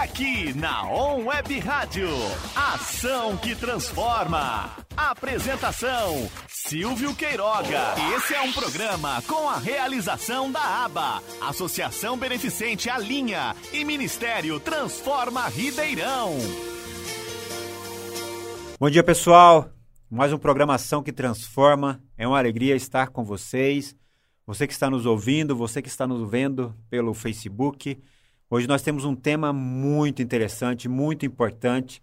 aqui na On Web Rádio. Ação que transforma. Apresentação: Silvio Queiroga. Esse é um programa com a realização da ABA, Associação Beneficente Alinha e Ministério Transforma Ribeirão. Bom dia, pessoal. Mais um programação que transforma. É uma alegria estar com vocês. Você que está nos ouvindo, você que está nos vendo pelo Facebook. Hoje nós temos um tema muito interessante, muito importante.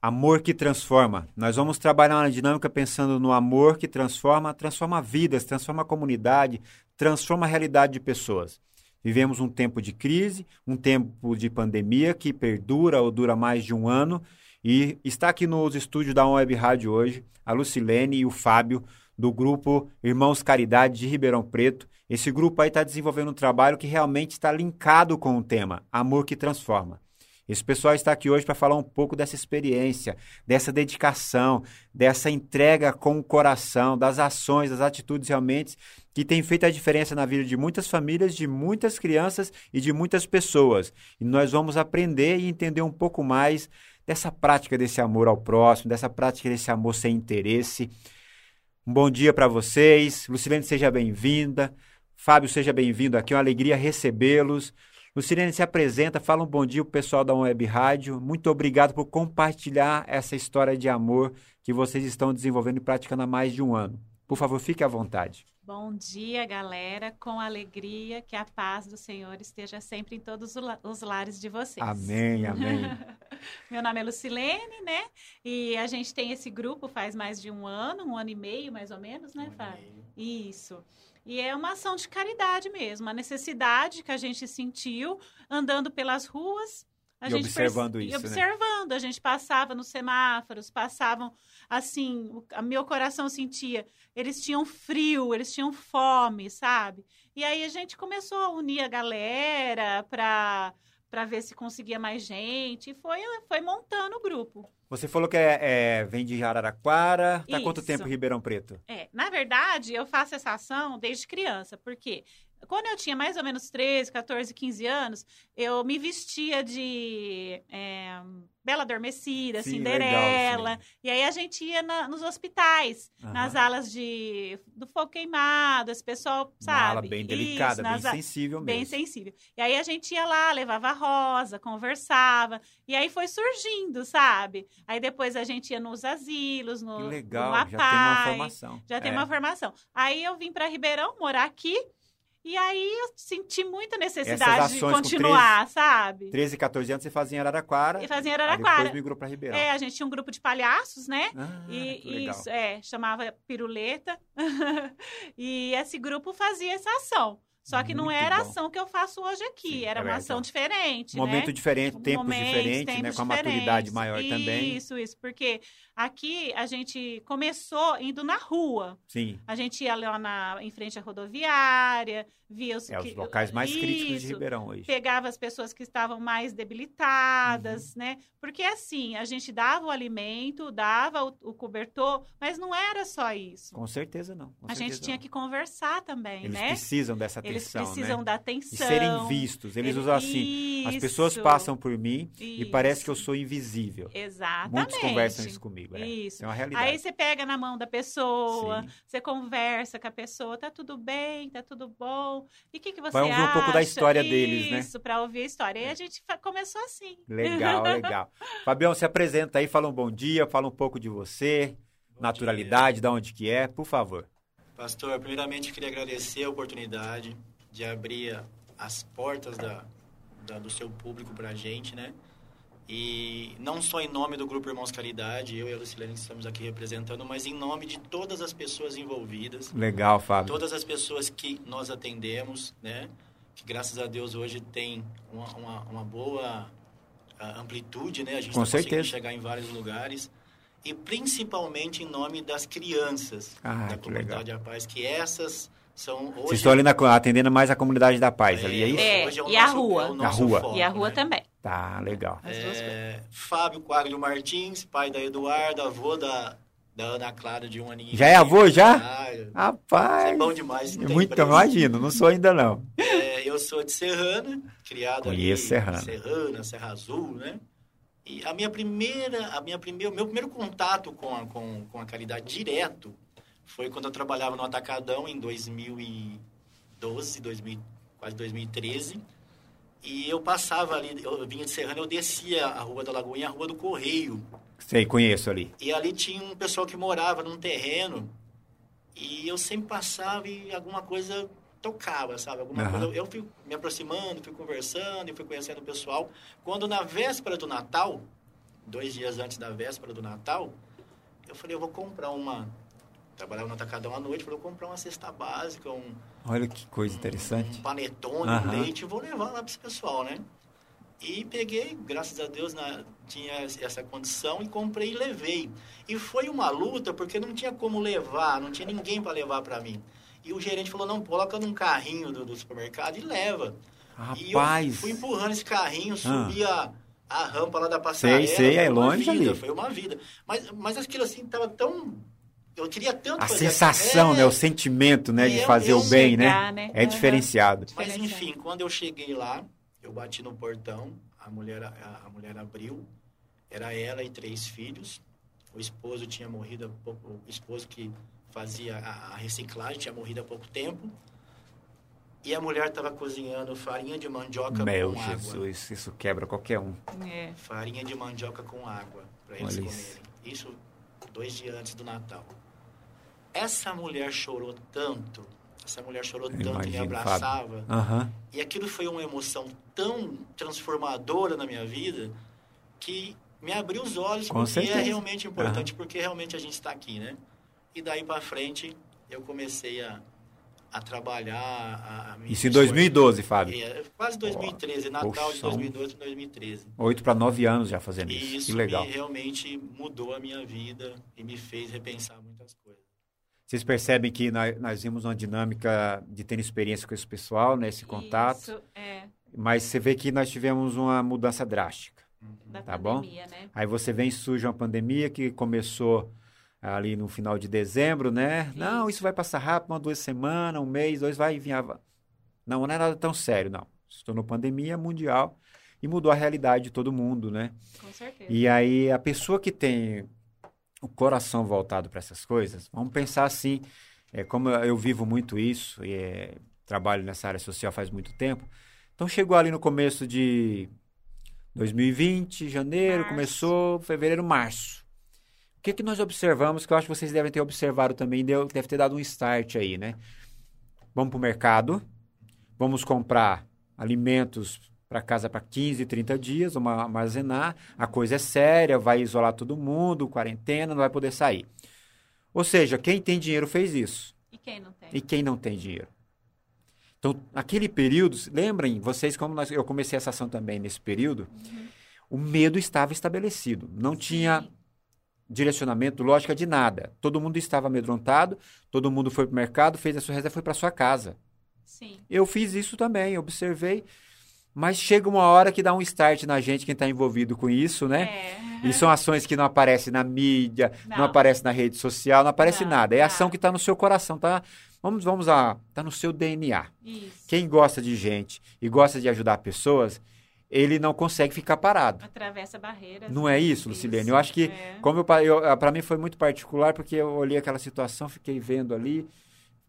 Amor que transforma. Nós vamos trabalhar na dinâmica pensando no amor que transforma, transforma vidas, transforma a comunidade, transforma a realidade de pessoas. Vivemos um tempo de crise, um tempo de pandemia que perdura ou dura mais de um ano. E está aqui nos estúdios da Web Rádio hoje a Lucilene e o Fábio do grupo Irmãos Caridade de Ribeirão Preto. Esse grupo aí está desenvolvendo um trabalho que realmente está linkado com o tema Amor que Transforma. Esse pessoal está aqui hoje para falar um pouco dessa experiência, dessa dedicação, dessa entrega com o coração, das ações, das atitudes realmente que tem feito a diferença na vida de muitas famílias, de muitas crianças e de muitas pessoas. E nós vamos aprender e entender um pouco mais dessa prática desse amor ao próximo, dessa prática desse amor sem interesse. Um bom dia para vocês. Lucilene, seja bem-vinda. Fábio, seja bem-vindo aqui. É uma alegria recebê-los. Lucilene se apresenta, fala um bom dia para o pessoal da Web Rádio. Muito obrigado por compartilhar essa história de amor que vocês estão desenvolvendo e praticando há mais de um ano. Por favor, fique à vontade. Bom dia, galera. Com alegria, que a paz do Senhor esteja sempre em todos os lares de vocês. Amém, amém. Meu nome é Lucilene, né? E a gente tem esse grupo faz mais de um ano, um ano e meio, mais ou menos, né, Fábio? Isso. E é uma ação de caridade mesmo, a necessidade que a gente sentiu andando pelas ruas, a e gente observando isso, e observando, né? a gente passava nos semáforos, passavam assim, o meu coração sentia, eles tinham frio, eles tinham fome, sabe? E aí a gente começou a unir a galera para para ver se conseguia mais gente e foi foi montando o grupo. Você falou que é, é, vem de Araraquara. Tá quanto tempo em Ribeirão Preto? É, na verdade, eu faço essa ação desde criança, porque quando eu tinha mais ou menos 13, 14, 15 anos, eu me vestia de é, Bela Adormecida, sim, Cinderela. Legal, e aí a gente ia na, nos hospitais, uhum. nas alas de do fogo queimado, esse pessoal, sabe? Uma ala bem delicada, Isso, bem sensível mesmo. Bem sensível. E aí a gente ia lá, levava rosa, conversava. E aí foi surgindo, sabe? Aí depois a gente ia nos asilos, no, que legal, no já tem uma formação. Já tem é. uma formação. Aí eu vim para Ribeirão morar aqui. E aí eu senti muita necessidade de continuar, 13, sabe? 13, 14 anos você fazia em Araraquara. E fazia em Araraquara. depois migrou para Ribeirão. É, a gente tinha um grupo de palhaços, né? Ah, e isso, é, chamava Piruleta. e esse grupo fazia essa ação. Só que não era a ação que eu faço hoje aqui, Sim, era uma é, ação diferente, Momento né? diferente, tempos Momentos, diferentes, tempos né? Com a maturidade maior isso, também. Isso, isso, porque aqui a gente começou indo na rua. Sim. A gente ia lá na, em frente à rodoviária, via os... É, os locais mais isso, críticos de Ribeirão hoje. Pegava as pessoas que estavam mais debilitadas, uhum. né? Porque assim, a gente dava o alimento, dava o, o, cobertor, mas não era só isso. Com certeza não. Com a certeza gente tinha não. que conversar também, Eles né? precisam dessa atenção, Eles precisam né? da atenção. E serem vistos. Eles usam assim, as pessoas passam por mim isso. e parece que eu sou invisível. Exatamente. Muitos conversam isso comigo. É. Isso. É uma realidade. Aí você pega na mão da pessoa, Sim. você conversa com a pessoa, tá tudo bem, tá tudo bom. E o que, que você Vai ouvir acha? um pouco da história isso, deles, né? Isso, para ouvir a história. E a gente começou assim. Legal, legal. Fabião, se apresenta aí, fala um bom dia, fala um pouco de você, bom naturalidade, dia. de onde que é, por favor. Pastor, primeiramente queria agradecer a oportunidade de abrir as portas da, da do seu público para a gente, né? E não só em nome do Grupo Irmãos Caridade, eu e a Lucilene estamos aqui representando, mas em nome de todas as pessoas envolvidas. Legal, Fábio. Todas as pessoas que nós atendemos, né? Que graças a Deus hoje tem uma, uma, uma boa ah, amplitude, né? A gente está conseguindo chegar em vários lugares. E principalmente em nome das crianças ah, da comunidade legal. A Paz, que essas são hoje... Vocês estão ali na, atendendo mais a comunidade da Paz, é, ali, é isso? É, é e a rua. É a rua. Foco, e a rua né? também. Tá, legal. É, Fábio Quaglio Martins, pai da Eduarda, avô da, da Ana Clara de um aninho. Já é avô, já? Ah, isso Rapaz. é bom demais. não tem Muito, imagino, não sou ainda não. É, eu sou de Serrana, criado Conheço ali, Serrana. Serrana, Serra Azul, né? E a minha primeira, a minha primeira, o meu primeiro contato com a, com, com a caridade direto foi quando eu trabalhava no Atacadão em 2012, 2000, quase 2013. E eu passava ali, eu vinha de Serrana, eu descia a Rua da Lagoinha, a Rua do Correio. Sei, conheço ali. E ali tinha um pessoal que morava num terreno e eu sempre passava e alguma coisa tocava, sabe? Alguma Aham. coisa. Eu fui me aproximando, fui conversando e fui conhecendo o pessoal. Quando na véspera do Natal, dois dias antes da véspera do Natal, eu falei, eu vou comprar uma. Trabalhava no Atacadão à noite, falei, eu vou comprar uma cesta básica, um, Olha que coisa um interessante. panetone, Aham. um leite, vou levar lá para esse pessoal, né? E peguei, graças a Deus, na, tinha essa condição e comprei e levei. E foi uma luta porque não tinha como levar, não tinha ninguém para levar para mim. E o gerente falou: não, coloca num carrinho do, do supermercado e leva. E eu Rapaz. fui empurrando esse carrinho, Ah. subi a, a rampa lá da passarela. sei, é foi uma longe vida, ali. Foi uma vida. Mas, mas aquilo assim tava tão. Eu queria tanto A sensação, É, né? O sentimento, né? De Eu- fazer eu o bem, né? chegar, né? É Aham. diferenciado. Mas enfim, quando eu cheguei lá, eu bati no portão, a mulher, a, a mulher abriu, era ela e três filhos. O esposo tinha morrido há pouco, o esposo que fazia a, a reciclagem tinha morrido há pouco tempo. E a mulher estava cozinhando farinha de mandioca Meu com água. Jesus, isso quebra qualquer um. É. Farinha de mandioca com água para eles Olha isso. comerem. Isso dois dias antes do Natal. Essa mulher chorou tanto, essa mulher chorou Eu tanto e me abraçava. Aham. E aquilo foi uma emoção tão transformadora na minha vida que me abriu os olhos Com porque certeza. é realmente importante, porque realmente a gente está aqui, né? E daí para frente eu comecei a, a trabalhar. A, a Isso em esfor- 2012, Fábio. É, quase 2013, Natal de poxa, 2012 para 2013. Oito para nove anos já fazendo isso. isso Que legal. me, realmente mudou a minha vida e me fez repensar muitas coisas. Vocês percebem que nós, nós vimos uma dinâmica de ter experiência com esse pessoal, né? Esse contato. Isso, é, Mas você vê que nós tivemos uma mudança drástica. da Tá bom? pandemia, né? Aí você vem e surge uma pandemia que começou ali no final de dezembro, né? Não, isso vai passar rápido, uma duas semanas, um mês, dois, vai vir. a- Não, não é nada tão sério, não. Se tornou pandemia mundial e mudou a realidade de todo mundo, né? Com certeza. E aí a pessoa que tem o coração voltado para essas coisas, vamos pensar assim, é, como eu vivo muito isso, e é, trabalho nessa área social faz muito tempo, então chegou ali no começo de 2020, janeiro, Março. começou fevereiro, março. O que, que nós observamos, que eu acho que vocês devem ter observado também, deu, deve ter dado um start aí, né? Vamos para o mercado, vamos comprar alimentos para casa para 15, 30 dias, vamos armazenar, a coisa é séria, vai isolar todo mundo, quarentena, não vai poder sair. Ou seja, quem tem dinheiro fez isso. E quem não tem? E quem não tem dinheiro? Então, naquele período, lembrem, vocês, como nós- eu comecei essa ação também nesse período, o medo estava estabelecido. Não tinha Sim. direcionamento, lógica de nada. Todo mundo estava amedrontado, todo mundo foi para o mercado, fez a sua reserva, foi para sua casa. Sim. Eu fiz isso também, observei. Mas chega uma hora que dá um start na gente, quem está envolvido com isso, né? É. E são ações que não aparecem na mídia, não, Não. aparecem na rede social, não aparece Não, nada. É não. ação que está no seu coração, tá? Vamos, vamos lá, tá no seu DNA. Isso. Quem gosta de gente e gosta de ajudar pessoas, ele não consegue ficar parado. Atravessa barreiras. Não é isso, Lucilene? Eu acho que, É. como eu, pa- eu, para mim foi muito particular, porque eu olhei aquela situação, fiquei vendo ali,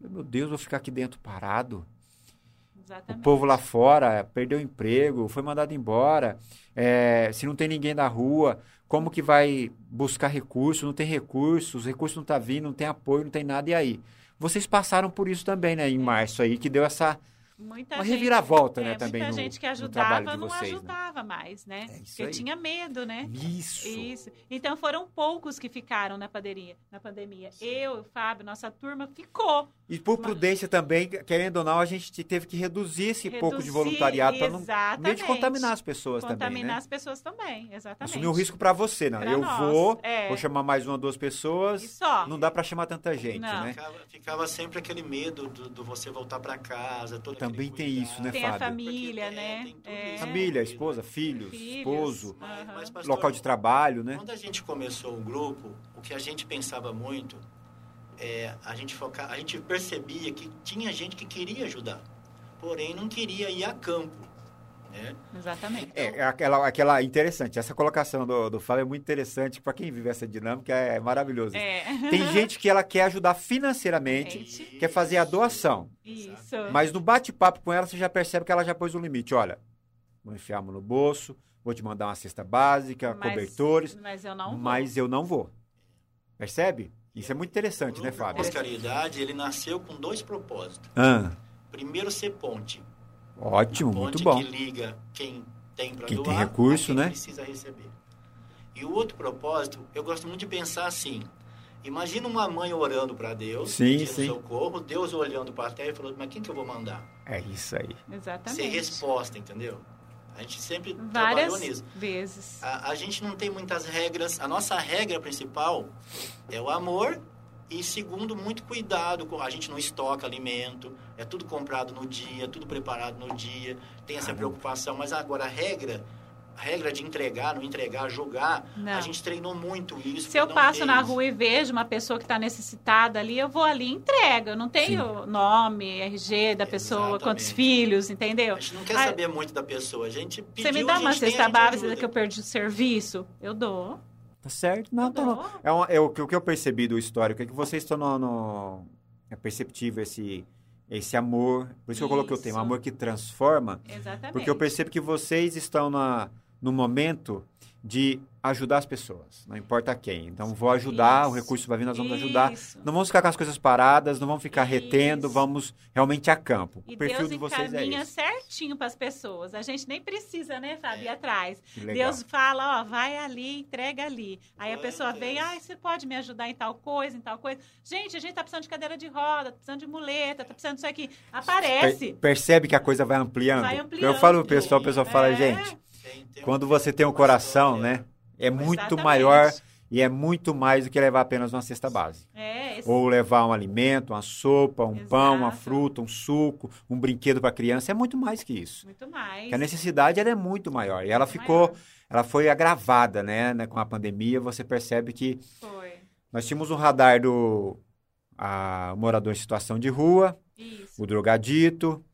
meu Deus, vou ficar aqui dentro parado. O Exatamente. povo lá fora perdeu o emprego, foi mandado embora. É, se não tem ninguém na rua, como que vai buscar recurso? Não tem recurso, os recursos não estão vindo, não tem apoio, não tem nada. E aí? Vocês passaram por isso também, né? Em março aí, que deu essa. Muita Uma gente- reviravolta, né, é, também Muita no- gente que ajudava não vocês, né? ajudava mais, né? É isso Porque aí. tinha medo, né? Isso. Isso. Então foram poucos que ficaram na pandemia. Na pandemia. Eu, o Fábio, nossa turma ficou. E por prudência também, querendo ou não, a gente teve que reduzir esse pouco de Reduzir, voluntariado para não meio de contaminar as pessoas Contaminar também, né? as pessoas também, exatamente. Assumir um risco para você, não. Pra eu nós, vou, é. vou chamar mais uma, duas pessoas. E só. Não dá para chamar tanta gente, Não. né? Ficava, ficava sempre aquele medo do, do você voltar para casa, toda Também tem isso, né, Tem Fábio? a família, Porque, é, né? tem tudo É. isso. Família, esposa, filhos, Filhos. esposo, Mas, pastor, local de trabalho, né? Quando a gente começou o grupo, o que a gente pensava muito, é, a gente foca, a gente percebia que tinha gente que queria ajudar, porém não queria ir a campo, né? Exatamente. É, aquela, aquela interessante, essa colocação do, do Fábio é muito interessante, para quem vive essa dinâmica é maravilhoso. É. Tem gente que ela quer ajudar financeiramente, Gente. quer fazer a doação, Isso. mas no bate-papo com ela você já percebe que ela já pôs um limite, olha, vou enfiar a mão no bolso, vou te mandar uma cesta básica, Mas- cobertores, Mas eu não vou. mas eu não vou. Percebe? Isso é muito interessante, o né, Fábio? Irmãos Caridade, ele nasceu com dois propósitos. Ah, Primeiro, ser ponte. Ótimo, ponte muito bom. que liga quem tem para Quem doar tem recurso, a quem né? precisa receber. E o outro propósito, eu gosto muito de pensar assim. Imagina uma mãe orando para Deus, Sim, pedindo sim. socorro, Deus olhando para a terra e falando, mas quem que eu vou mandar? É isso aí. Ser Exatamente. resposta, entendeu? A gente sempre Várias trabalhou nisso. vezes. A, a gente não tem muitas regras. A nossa regra principal é o amor e, segundo, muito cuidado. com A gente não estoca alimento, é tudo comprado no dia, tudo preparado no dia. Tem essa preocupação. Mas agora, a regra, a regra de entregar, não entregar, jogar, Não. a gente treinou muito isso. Se eu passo na isso. rua e vejo uma pessoa que está necessitada ali, eu vou ali e entrego. Eu não tenho nome, RG da pessoa, Exatamente. quantos filhos, entendeu? A gente não quer Ah, saber muito da pessoa. A gente pediu, Você me dá a uma a cesta básica que eu perdi o serviço? Eu dou. Tá certo? Não, tá dou. bom. É, uma- é o, que- eu percebi do histórico é que vocês estão no, no- É perceptível esse, esse amor. Por isso que eu coloquei o tema, amor que transforma. Exatamente. Porque eu percebo que vocês estão na, no momento de ajudar as pessoas, não importa quem. Então, vou ajudar, o Isso. recurso vai vir, nós vamos ajudar. Isso. Não vamos ficar com as coisas paradas, não vamos ficar retendo, Isso. vamos realmente a campo. E o perfil Deus de vocês é esse. certinho para as pessoas. A gente nem precisa, né, Fábio, ir atrás. Que legal. Deus fala, ó, vai ali, entrega ali. Aí a pessoa Quantas? vem, ah, você pode me ajudar em tal coisa, em tal coisa. Gente, a gente tá precisando de cadeira de roda, tá precisando de muleta, tá precisando disso aqui. Aparece. Per- Percebe que a coisa vai ampliando? Vai Eu falo pro ampliando. pessoal, o pessoal fala, É. gente, Tem- tem quando um- você tem um coração, história. né? É muito Exatamente. maior e é muito mais do que levar apenas uma cesta base. É, esse- Ou levar um alimento, uma sopa, um pão, uma Exato. fruta, um suco, um brinquedo para criança. É muito mais que isso. muito mais. Porque a necessidade ela é muito maior. E ela Muito ficou, maior. ela foi agravada, né, né, com a pandemia. Você percebe que Foi. nós tínhamos um radar do a, morador em situação de rua, Isso, o drogadito.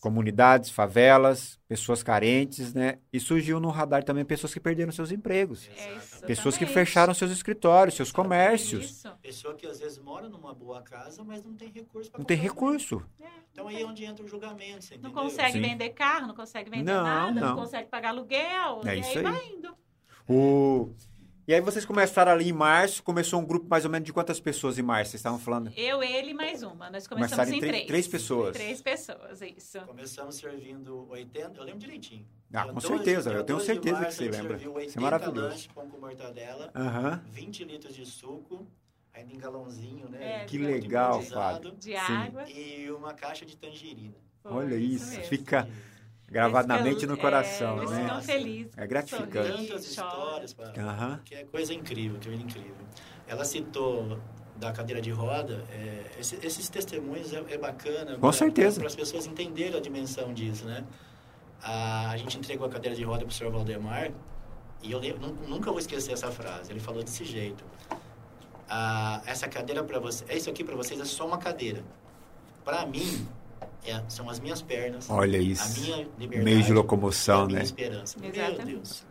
Comunidades, favelas, pessoas carentes, né? E surgiu no radar também pessoas que perderam seus empregos. É isso, Pessoas que exatamente. fecharam seus escritórios, seus comércios. Isso. Pessoa que às vezes mora numa boa casa, mas não tem recurso para Não tem recurso. Então aí é onde entra o julgamento, você Não entendeu? consegue Sim. vender carro, não consegue vender Não, nada, não. não. consegue pagar aluguel. É e isso aí, aí. vai indo. O... E aí vocês começaram ali em março, começou um grupo mais ou menos de quantas pessoas em março? Vocês estavam falando? Eu, ele e mais uma. Nós Começaram começamos em em três- três. três pessoas. Três pessoas, isso. Começamos servindo 80, eu lembro direitinho. Ah, Dia com 12 certeza, eu tenho 12 de certeza que março, você a gente lembra. Isso é 80 maravilhoso. lanches com com mortadela, Aham. 20 litros de suco, ainda em galãozinho, né? É, Que legal, Fábio. De Sim. água. E uma caixa de tangerina. Foi Olha isso, mesmo. fica gravado na mente e no coração, é, né? felizes. É gratificante. Tantas histórias, pra- Aham. que é coisa incrível, que é incrível. Ela citou da cadeira de roda, é, esse- esses testemunhos é, é bacana. Com certeza. Para as pessoas entenderem a dimensão disso, né? A, a gente entregou a cadeira de roda para o senhor Valdemar e eu lembro- nu- nunca vou esquecer essa frase. Ele falou desse jeito: "Ah, essa cadeira para você, é isso aqui para vocês é só uma cadeira. Para mim é- são as minhas pernas, Olha a isso. minha liberdade, Meio de e a locomoção, minha né? esperança. Meu Exatamente. Deus.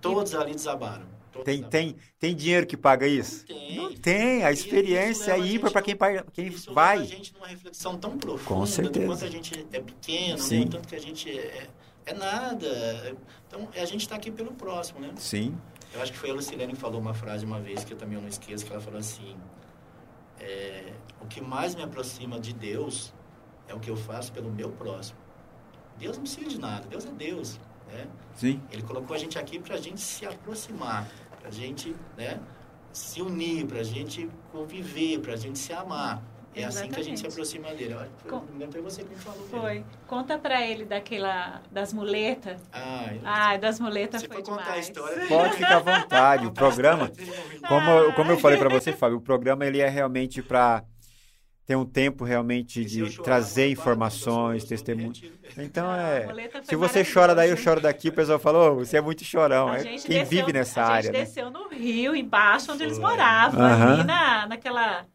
Todos ali desabaram. todos Tem, desabaram. tem, tem dinheiro que paga isso? Tem. Não tem. A experiência leva a é ímpar para quem, quem Isso leva vai. a gente numa reflexão tão profunda Com certeza. quanto a gente é pequeno, Sim. né? o tanto que a gente é, é nada. Então, a gente está aqui pelo próximo, né? Sim. Eu acho que foi a Lucilene que falou uma frase uma vez, que eu também não esqueço, que ela falou assim, é, o que mais me aproxima de Deus é o que eu faço pelo meu próximo. Deus não precisa de nada, Deus é Deus, né? Sim. Ele colocou a gente aqui para a gente se aproximar, para a gente né, se unir, para a gente conviver, para a gente se amar. É assim que a gente se Exatamente. aproxima dele. Olha, Foi, foi você que me falou. Foi. Conta pra ele daquela, das muletas. Ah, Ai, das muletas foi for contar a demais. história... Pode ficar à vontade. O programa, como, eu- como eu falei para você, Fábio, o programa ele é realmente para tem um tempo realmente E de trazer informações, testemunhos. Então Ah, é. a Se você chora daí, eu choro daqui, o pessoal falou, você é muito chorão. A É gente quem desceu- vive nessa a área, gente né? desceu no Rio, embaixo, onde eles Foi. moravam, Aham. ali na, naquela...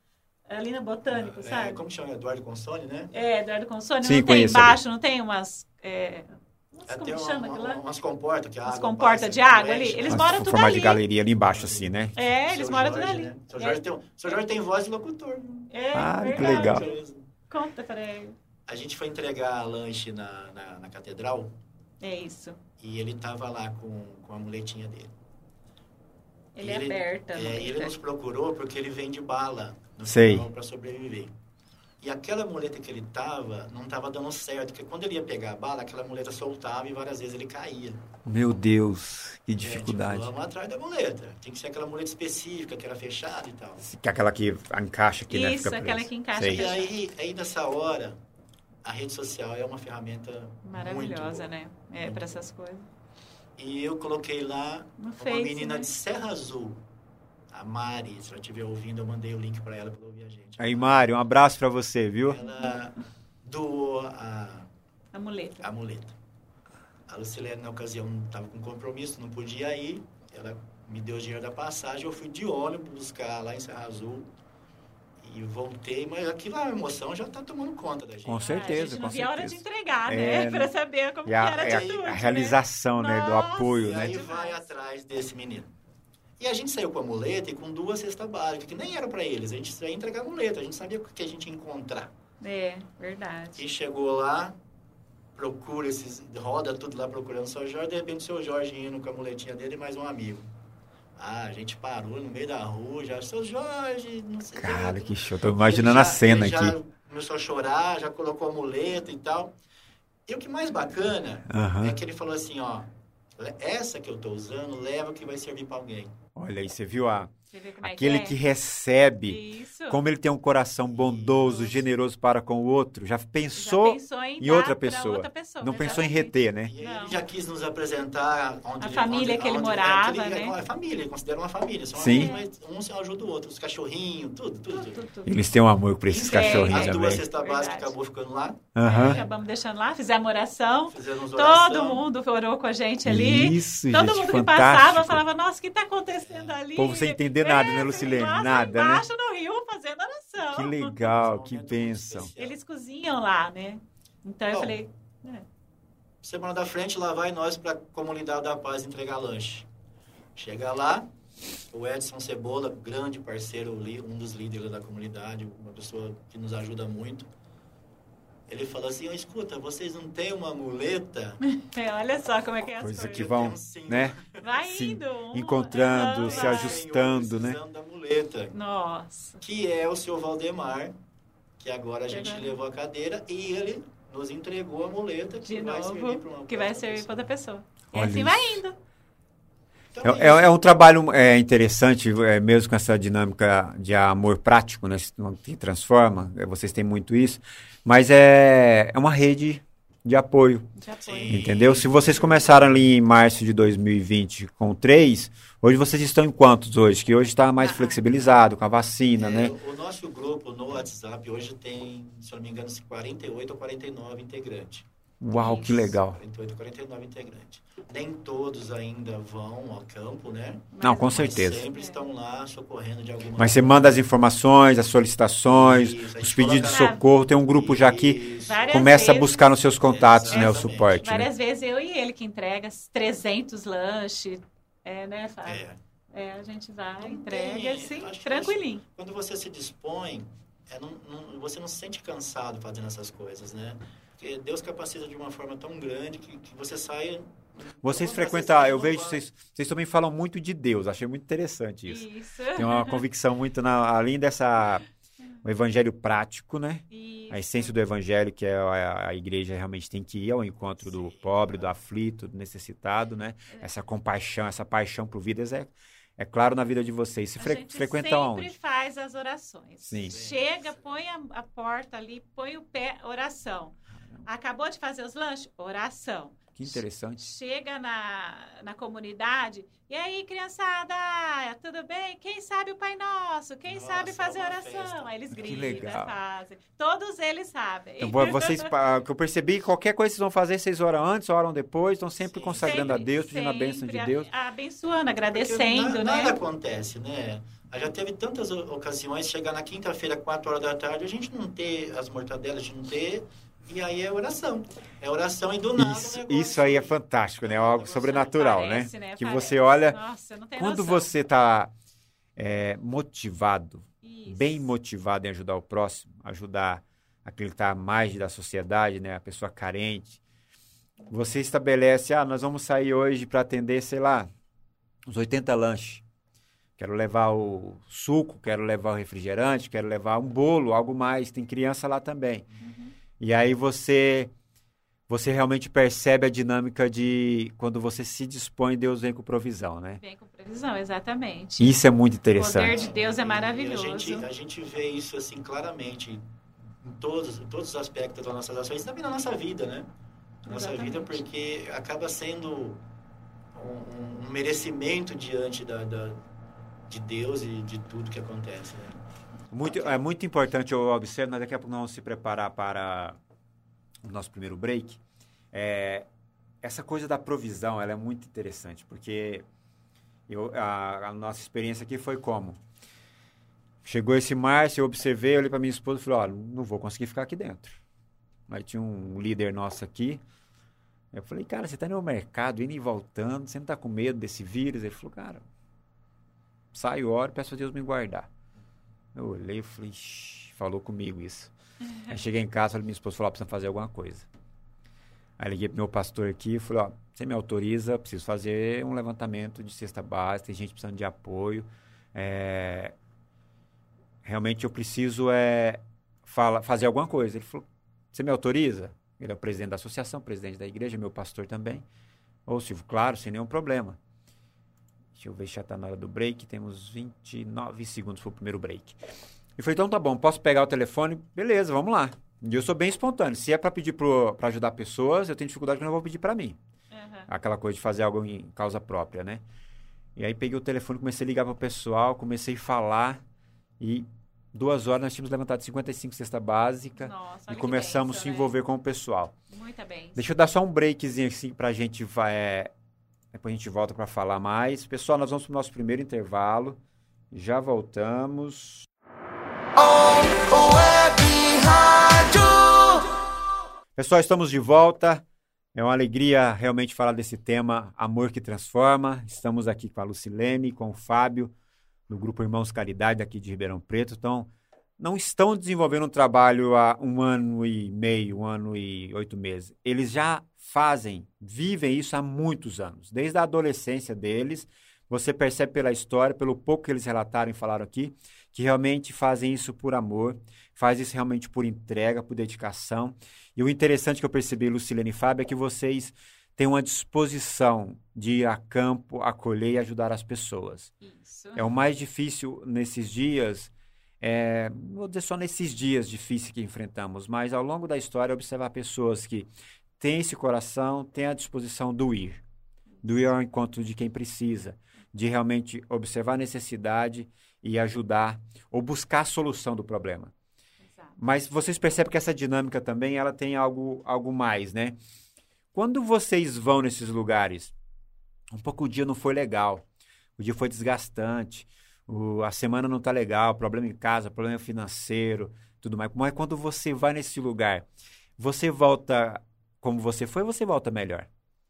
Ali na Botânico, É, sabe? como chama? Eduardo Consone, né? É, Eduardo Consone, Sim, não tem embaixo, não tem umas... É, É, como tem que uma- chama aquilo lá? umas comportas que a Umas água comportas de água ali. né? Eles Mas moram tudo ali. de galeria ali embaixo, assim, né? É, Seu eles moram tudo Jorge, ali. né? Seu É. Jorge, tem, um- seu Jorge tem voz de locutor. É, Ah, que verdade. legal. Conta pra ele. A gente foi entregar lanche na, na, na catedral É isso. e ele tava lá com, com a muletinha dele. Ele E é aberta. É, não e ele tem- nos procurou porque ele vende bala no Sei. para sobreviver. E aquela muleta que ele tava não tava dando certo, porque quando ele ia pegar a bala, aquela muleta soltava e várias vezes ele caía. Meu Deus, que É, dificuldade. tipo, vamos atrás da muleta. Tem que ser aquela muleta específica, que era fechada e tal. Que é aquela que encaixa aqui, né? Isso, aquela que encaixa Sei. E aí, aí nessa hora, a rede social é uma ferramenta Maravilhosa, muito boa. né? É, pra essas coisas. E eu coloquei lá No uma Face, menina né? de Serra Azul, a Mari, se ela estiver ouvindo, eu mandei o link para ela para ouvir a gente. Aí, Mário, um abraço pra você, viu? Ela doou a, A muleta. a muleta. A Lucilene, na ocasião, estava com compromisso, não podia ir. Ela me deu o dinheiro da passagem, eu fui de ônibus buscar lá em Serra Azul. E voltei, mas aquilo, a emoção já está tomando conta da gente. Com Ah, certeza, a gente com não via a hora de entregar, É, né? né? Pra saber como E a, que era a é a- a né? realização, né? Do apoio, E né? aí Demais. vai atrás desse menino. E a gente saiu com a muleta e com duas cestas básicas, que nem era para eles. A gente ia entregar a muleta, a gente sabia o que a gente ia encontrar. É, verdade. E chegou lá, procura esses, roda tudo lá procurando o seu Jorge, de repente o seu Jorge indo com a muletinha dele e mais um amigo. Ah, a gente parou no meio da rua, já, seu Jorge, não sei o que. Cara, que show. Tô imaginando a já- cena ele aqui. Já começou a chorar, já colocou a muleta e tal. E o que mais bacana Aham. é que ele falou assim, ó, essa que eu tô usando, leva que vai servir para alguém. Olha aí, você viu a, É aquele que, que é? recebe, Isso. como ele tem um coração bondoso, Isso. generoso para com o outro. Já Já pensou pensou em, em outra pessoa. outra pessoa, Não pensou em exatamente. reter, né? E ele já quis nos apresentar onde A família onde- que ele onde- morava, é, que ele- né? É família, ele considera uma família. São Sim. amigos, mas um se ajuda o outro. Os cachorrinhos, tudo, tudo. Tudo, tudo. Eles têm um amor por esses Tem, cachorrinhos As duas também. cestas básicas acabou ficando lá. Aham. Acabamos deixando lá, fizemos oração. Fizemos Todo oração. mundo orou com a gente ali. Isso, Todo gente, mundo que fantástico. passava falava, nossa, o que está acontecendo ali? Pô, você entender nada, né, É, Lucilene? nossa, Nada, né? embaixo no rio fazendo oração. Que legal, que muito bênção. Eles cozinham lá, né? Então eu Bom. falei, Semana da frente, lá vai nós para a Comunidade da Paz entregar lanche. Chega lá, o Edson Cebola, grande parceiro, um dos líderes da comunidade, uma pessoa que nos ajuda muito. Ele falou assim, "Ô, escuta, vocês não têm uma muleta? é, olha só como é que é as Coisa coisas. que vão, né? Vai Sim, indo. um, encontrando, se vai. ajustando. né? Da muleta, Nossa. que é o seu Valdemar, que agora a gente Agora. levou a cadeira e ele nos entregou a muleta que De vai servir para novo, uma que vai servir para outra pessoa. E Olha assim isso. vai indo. É, é- é um trabalho é, interessante, é, mesmo com essa dinâmica de amor prático, né? Que transforma, é, vocês têm muito isso, mas é, é uma rede de apoio. Sim. entendeu? Se vocês começaram ali em março de 2020 com três, hoje vocês estão em quantos hoje? Que hoje está mais Ah. flexibilizado com a vacina, É, né? O nosso grupo no WhatsApp hoje tem, se eu não me engano, 48 ou 49 integrantes. Uau, que legal. 48 ou 49 integrantes. Nem todos ainda vão ao campo, né? Não, com Mas- certeza. Mas sempre estão lá socorrendo de alguma Mas você manda as informações, as solicitações, Isso, a os pedidos de socorro, tem um grupo já que. Várias começa a vezes. buscar nos seus contatos, né, o suporte. né? Várias vezes eu e ele que entrega 300 lanches. É, né, Fábio? É. É, a gente vai, Não entrega tem, assim, tranquilinho. Quando você se dispõe, é, não- não- você não se sente cansado fazendo essas coisas, né? Porque Deus capacita de uma forma tão grande que, que você sai... Vocês Você frequentam, eu vejo, vocês, vocês também falam muito de Deus, achei muito interessante isso. Isso. Tem uma convicção muito, na, além dessa, o evangelho prático, né? Isso. A essência do evangelho, que é a, a igreja realmente tem que ir ao encontro do pobre, do aflito, do necessitado, né? É. Essa compaixão, essa paixão por vidas é, é claro na vida de vocês. Se fre, gente frequentam sempre aonde? faz as orações. Sim. Chega, põe a, a porta ali, põe o pé, oração. Acabou de fazer os lanches? Oração. Que interessante. Chega na, na comunidade, e aí, criançada, tudo bem? Quem sabe o Pai Nosso? Quem Nossa, sabe fazer é uma oração? Aí eles Que gritam, legal. fazem. Todos eles sabem. Então, vo- vocês, pa- que eu percebi, qualquer coisa que vocês vão fazer, vocês oram antes, oram depois, estão sempre Sim. consagrando a Sempre, Deus, pedindo a bênção de Deus. a- Abençoando, Porque agradecendo, na- né? Nada acontece, né? Já teve tantas ocasiões, chegar na quinta-feira, 4 horas da tarde, a gente não ter as mortadelas, a gente não ter. E aí é oração. É oração e do nada. o Isso, negócio- isso aí é fantástico, né? Algo Negócio sobrenatural, Parece, né? né? Que Parece. você olha, Nossa, não tem quando noção. você está motivado, Isso. bem motivado em ajudar o próximo, ajudar aquele que está à margem da sociedade, né? A pessoa carente. Você estabelece, ah, nós vamos sair hoje para atender, sei lá, uns 80 lanches. Quero levar o suco, quero levar o refrigerante, quero levar um bolo, algo mais. Tem criança lá também. Uhum. E aí você você realmente percebe a dinâmica de quando você se dispõe, Deus vem com provisão, né? Vem com previsão, exatamente. Isso é muito O poder interessante. de Deus é E maravilhoso. a gente, a gente vê isso assim claramente em todos, em todos os aspectos das nossas ações, também na nossa vida, né? Na nossa vida, porque acaba sendo um, um merecimento diante da, da- de Deus e de tudo que acontece. Né? Muito, é muito importante, eu observo, mas daqui a pouco nós vamos se preparar para o nosso primeiro break. É, essa coisa da provisão, ela é muito interessante, porque eu, a, a nossa experiência aqui foi como? Chegou esse Márcio, eu observei, olhei para minha esposa e falei, ó, não vou conseguir ficar aqui dentro. Aí tinha um líder nosso aqui, eu falei, cara, você está no mercado, indo e voltando, você não está com medo desse vírus? Ele falou, cara, saio, oro, peço a Deus me guardar. Eu olhei e falei, falou comigo isso. Aí cheguei em casa, falei, minha esposa falou, ó, precisa fazer alguma coisa. Aí liguei pro meu pastor aqui e falei, ó, você me autoriza, preciso fazer um levantamento de cesta básica, tem gente precisando de apoio. É, Realmente eu preciso é, fala, fazer alguma coisa. Ele falou, você me autoriza? Ele é o presidente da associação, presidente da igreja, meu pastor também. Ô Silvio, claro, sem nenhum problema. Deixa eu ver se já tá na hora do break. Temos 29 segundos pro primeiro break. E falei, então tá bom, posso pegar o telefone? Beleza, vamos lá. E eu sou bem espontâneo. Se é para pedir para ajudar pessoas, eu tenho dificuldade que eu não vou pedir para mim. Aham. Aquela coisa de fazer algo em causa própria, né? E aí peguei o telefone, comecei a ligar para o pessoal, comecei a falar. E duas horas nós tínhamos levantado 55 cesta básica. Nossa, e começamos a se né? envolver com o pessoal. Muita bem. Deixa eu dar só um breakzinho assim pra gente vai, é, depois a gente volta para falar mais. Pessoal, nós vamos pro nosso primeiro intervalo. Já voltamos. Pessoal, estamos de volta. É uma alegria realmente falar desse tema Amor que Transforma. Estamos aqui com a Lucilene, com o Fábio, do Grupo Irmãos Caridade, aqui de Ribeirão Preto. Então, não estão desenvolvendo um trabalho há um ano e meio, um ano e oito meses. Eles já fazem, vivem isso há muitos anos. Desde a adolescência deles, você percebe pela história, pelo pouco que eles relataram e falaram aqui, que realmente fazem isso por amor, faz isso realmente por entrega, por dedicação. E o interessante que eu percebi, Lucilene e Fábio, é que vocês têm uma disposição de ir a campo, acolher e ajudar as pessoas. Isso. É o mais difícil nesses dias, é, vou dizer só nesses dias difíceis que enfrentamos, mas ao longo da história observar pessoas que têm esse coração, têm a disposição do ir, do ir ao encontro de quem precisa, de realmente observar a necessidade e ajudar ou buscar a solução do problema. Exato. Mas vocês percebem que essa dinâmica também ela tem algo, algo mais, né? Quando vocês vão nesses lugares, um pouco o dia não foi legal, o dia foi desgastante, o- a semana não tá legal, problema em casa, problema financeiro, tudo mais. Mas quando você vai nesse lugar, você volta como você foi, você volta melhor.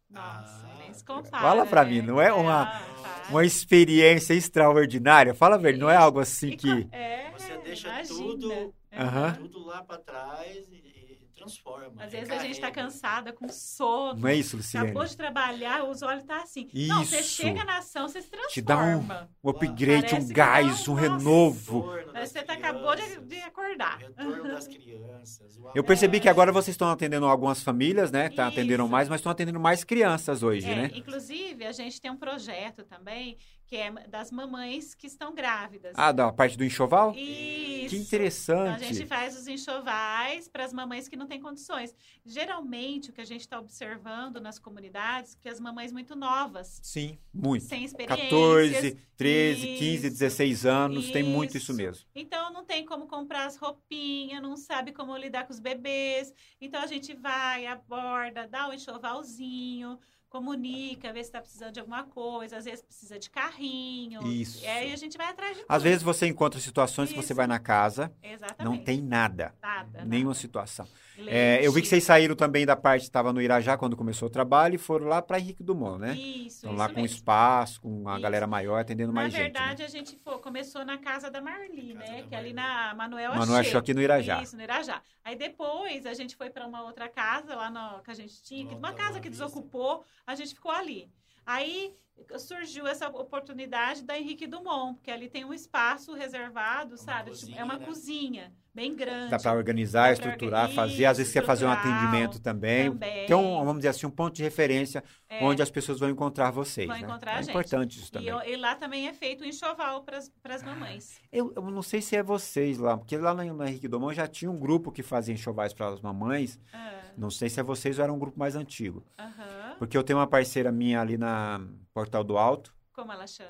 Nossa, Ah, nem se compara, Fala pra né? mim, não é uma- Ah. Uma experiência extraordinária. Fala, velho, não é algo assim que É, Você deixa imagina. tudo- Aham. Tudo lá para trás e transforma. Às vezes a gente tá recarrega. cansada, com sono. não é isso, Lucilene? Acabou de trabalhar, os olhos tá assim. Não, você Isso. chega na ação, você se transforma. Te dá um upgrade, Parece um gás, um um- renovo. Você tá- acabou de, de acordar. o Retorno das crianças. o Eu percebi que agora vocês estão atendendo algumas famílias, né? Tá atendendo Isso. mais, mas estão atendendo mais crianças hoje, É, né? Inclusive, a gente tem um projeto também que é das mamães que estão grávidas. Ah, da parte do enxoval? Isso. Que Então, interessante. a gente faz os enxovais para as mamães que não tem condições. Geralmente, o que a gente está observando nas comunidades, que as mamães muito novas, Sim, muito. sem experiência. 14, 13, 15, Isso. 16 anos, tem muito isso Isso. mesmo. Então não tem como comprar as roupinhas, não sabe como lidar com os bebês. Então a gente vai, aborda, dá um enxovalzinho, comunica, vê se está precisando de alguma coisa, às vezes precisa de carrinho. Isso. E aí a gente vai atrás de Às tudo. vezes você encontra situações que você Isso. vai na casa, Exatamente. não tem nada. nada. Nenhuma nada. situação. É, eu vi que vocês saíram também da parte que estava no Irajá quando começou o trabalho e foram lá para Henrique Dumont, né? Isso, Estão isso lá com mesmo. espaço, com a Isso. galera maior, atendendo Na mais gente. né? verdade, a gente foi- começou na casa da Marli, Casa né? da Que é ali Marli. na Manuel Manoel Achei. achou aqui no Irajá. Isso, no Irajá. Aí depois a gente foi para uma outra casa lá no, que a gente tinha, que- uma casa que desocupou, a gente ficou ali. Aí surgiu essa oportunidade da Henrique Dumont, porque ali tem um espaço reservado, sabe? Tipo, cozinha, é uma né? cozinha bem grande. Dá para organizar, Dá estruturar, organizar, fazer. Às vezes quer fazer um atendimento também. também. Um, vamos dizer assim, um ponto de referência É, onde as pessoas vão encontrar vocês. Vão né? encontrar é a gente. importante isso e, também. eu- e lá também é feito o enxoval para as mamães. Eu, eu não sei se é vocês lá, porque lá no, no Henrique Domão já tinha um grupo que fazia enxovais para as mamães. Ah, Não sei se é vocês ou era um grupo mais antigo. Aham. Porque eu tenho uma parceira minha ali na Portal do Alto. Como ela chama?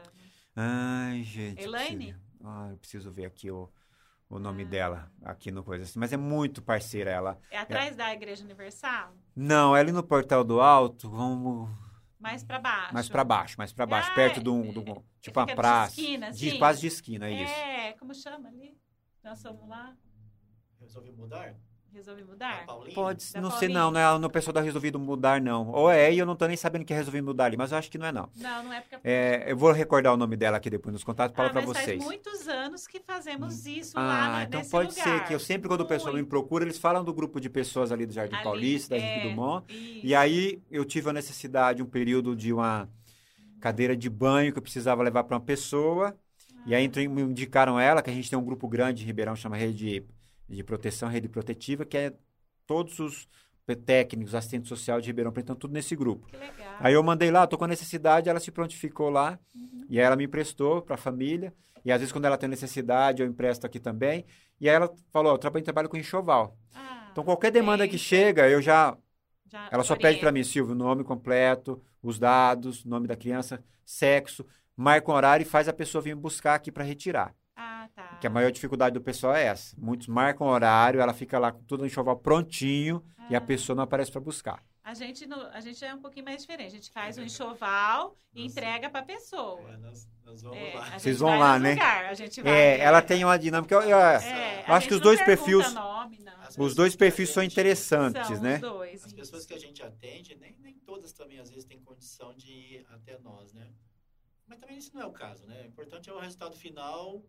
Ai, gente. Elaine? Ah, eu preciso ver aqui o, o nome Ah. dela, aqui no coisa assim. Mas é muito parceira ela. É atrás da Igreja Universal? Não, é ali no Portal do Alto, vamos Mais para baixo. mais para baixo, mais para baixo, Ah, perto de um, de um- tipo uma fica de praça. esquina, de, assim? quase de esquina, é isso. É, como chama ali? Nós fomos lá, Resolvi mudar? Resolvi mudar. Pode, Da não sei Paulinha. não, não é no pessoal da Resolvido Mudar não. Ou é, e eu não tô nem sabendo que é Resolvido Mudar ali, mas eu acho que não é não. Não, não é porque... É, eu vou recordar o nome dela aqui depois nos contatos, falo ah, pra mas vocês. faz muitos anos que fazemos isso Ah, lá na, então nesse pode lugar. ser que eu sempre quando o pessoal me procura, eles falam do grupo de pessoas ali do Jardim Ali, Paulista, da Henrique é, Dumont. isso. E aí eu tive a necessidade, um período de uma cadeira de banho que eu precisava levar para uma pessoa. E aí entrei- me indicaram ela, que a gente tem um grupo grande em Ribeirão, chama Rede de Proteção, Rede Protetiva, que é todos os técnicos, assistentes sociais de Ribeirão Preto, estão tudo nesse grupo. Que legal. Aí eu mandei lá, tô com a necessidade, ela se prontificou lá, Uhum. e aí ela me emprestou para a família. E às vezes quando ela tem necessidade, eu empresto aqui também. E aí ela falou, eu trabalho, trabalho com enxoval. Ah, Então qualquer demanda bem, que chega, eu já já ela só pede para mim, Silvio, o nome completo, os dados, nome da criança, sexo, marca um horário e faz a pessoa vir buscar aqui para retirar. Ah. Que a maior dificuldade do pessoal é essa. Muitos marcam horário, ela fica lá com tudo no enxoval prontinho e a Ah. pessoa não aparece para buscar. A gente, no- a gente é um pouquinho mais diferente. A gente faz o enxoval e Nossa. entrega para a pessoa. É, nós, nós vamos É, lá. Vocês vão lá, né? lugar, a gente vai, É, ela tem uma dinâmica. Eu, eu- É, eu acho que os não dois perfis- Nome, os dois perfis são interessantes, São né? os dois. As pessoas que a gente atende, nem, nem todas também, às vezes, têm condição de ir até nós, né? Mas também isso não é o caso, né? O importante é o resultado final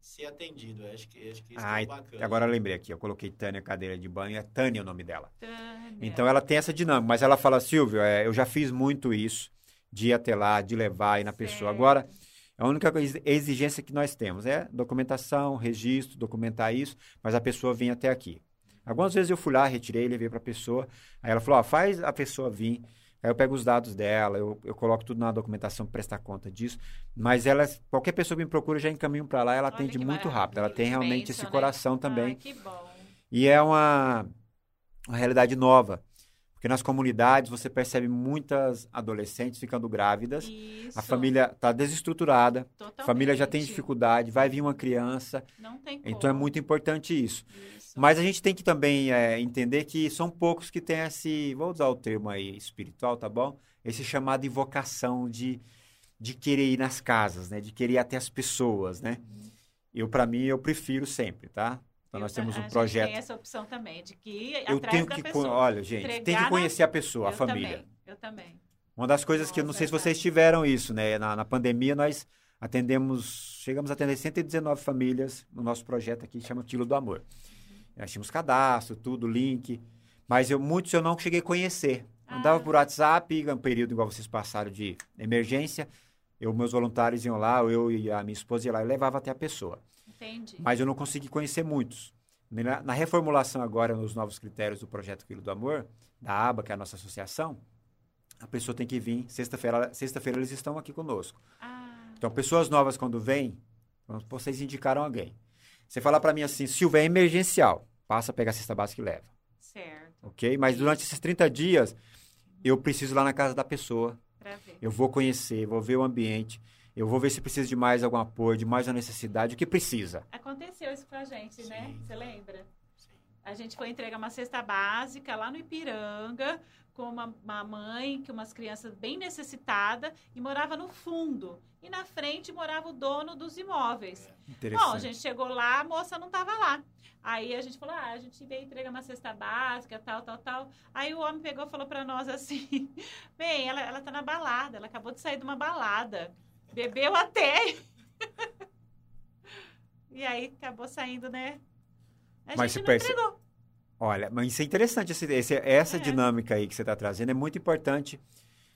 ser atendido. Eu Acho que, acho que isso Ah, é e- bacana. Agora eu lembrei aqui, eu coloquei Tânia cadeira de banho, é Tânia o nome dela. Tânia. Então ela tem essa dinâmica, mas ela fala, Silvio, é, eu já fiz muito isso, de ir até lá, de levar ir na pessoa. Certo. Agora, a única exigência que nós temos é documentação, registro, documentar isso, mas a pessoa vem até aqui. Algumas vezes eu fui lá, retirei, levei para a pessoa, aí ela falou, ó, faz a pessoa vir, aí eu pego os dados dela, eu, eu coloco tudo na documentação para prestar conta disso, mas ela, qualquer pessoa que me procura, já encaminho para lá, ela Olha atende muito rápido, ela tem realmente esse né? coração também. Ai, que bom. E é uma, uma realidade nova. Porque nas comunidades você percebe muitas adolescentes ficando grávidas, Isso. a família está desestruturada, a família já tem Totalmente. dificuldade, vai vir uma criança, Não tem como. então é muito importante isso. Isso. Mas a gente tem que também é, entender que são poucos que têm esse, vou usar o termo aí espiritual, tá bom? Esse chamado de vocação de, de querer ir nas casas, né? De querer ir até as pessoas, né? Eu, para mim, eu prefiro sempre, tá? Então Eu nós temos um projeto tem essa opção também, de que ir eu tenho que, pessoa. olha, gente, tem que na- conhecer a pessoa, a eu família. Também, eu também. Uma das coisas que eu não Nossa, sei se verdade. vocês tiveram isso, né? Na, na pandemia nós atendemos, chegamos a atender 119 famílias no nosso projeto aqui, que chama Quilo do Amor. Nós tínhamos cadastro, tudo, link, mas eu muitos eu não cheguei a conhecer. Andava Ah. por WhatsApp, um período igual vocês passaram de emergência, eu, meus voluntários iam lá, eu e a minha esposa iam lá e levava até a pessoa. Entendi. Mas eu não consegui conhecer muitos. Na, na reformulação agora, nos novos critérios do projeto Filho do Amor, da ABA, que é a nossa associação, a pessoa tem que vir. Sexta-feira sexta-feira eles estão aqui conosco. Ah, Então, pessoas novas, quando vêm, vocês indicaram alguém. Você fala para mim assim, Silvia, é emergencial. Passa, pega a cesta básica e leva. Certo, ok? Mas durante esses 30 dias, eu preciso ir lá na casa da pessoa. pra ver. Eu vou conhecer, vou ver o ambiente, eu vou ver se precisa de mais algum apoio, de mais uma necessidade, o que precisa. Aconteceu isso com a gente, né? Sim. Você lembra? Sim. A gente foi entregar uma cesta básica lá no Ipiranga com uma, uma mãe, que umas crianças bem necessitadas e morava no fundo. E na frente morava o dono dos imóveis. Interessante. Bom, a gente chegou lá, a moça não estava lá. Aí a gente falou, ah, a gente veio entregar uma cesta básica, tal, tal, tal. Aí o homem pegou e falou para nós assim, bem, ela, ela tá na balada, ela acabou de sair de uma balada. Bebeu até. e aí acabou saindo, né? A Mas gente você não perce- entregou. Olha, mas isso é interessante, esse, esse- essa É. dinâmica aí que você está trazendo é muito importante,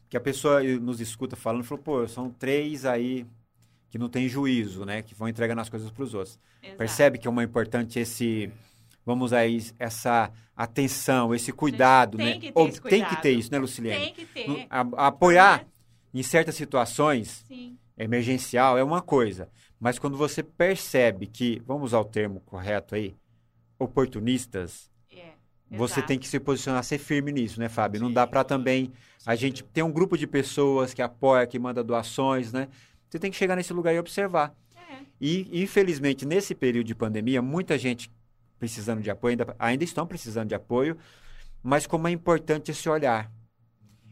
que a pessoa nos escuta falando, falou, pô, são três aí que não tem juízo, né, que vão entregando as coisas para os outros. Exato. Percebe que é uma importante esse, vamos aí, essa atenção, esse cuidado, tem né? que ter Ou esse tem que cuidado. ter isso, né, Lucilene? Tem que ter. A- apoiar né? em certas situações Sim. Emergencial é uma coisa, mas quando você percebe que, vamos usar o termo correto aí, oportunistas, É, você exato. tem que se posicionar, ser firme nisso, né, Fábio? Não Sim, dá para também a gente ter um grupo de pessoas que apoia, que manda doações, né? Você tem que chegar nesse lugar e observar. É, E, infelizmente, nesse período de pandemia, muita gente precisando de apoio, ainda, ainda estão precisando de apoio, mas como é importante esse olhar,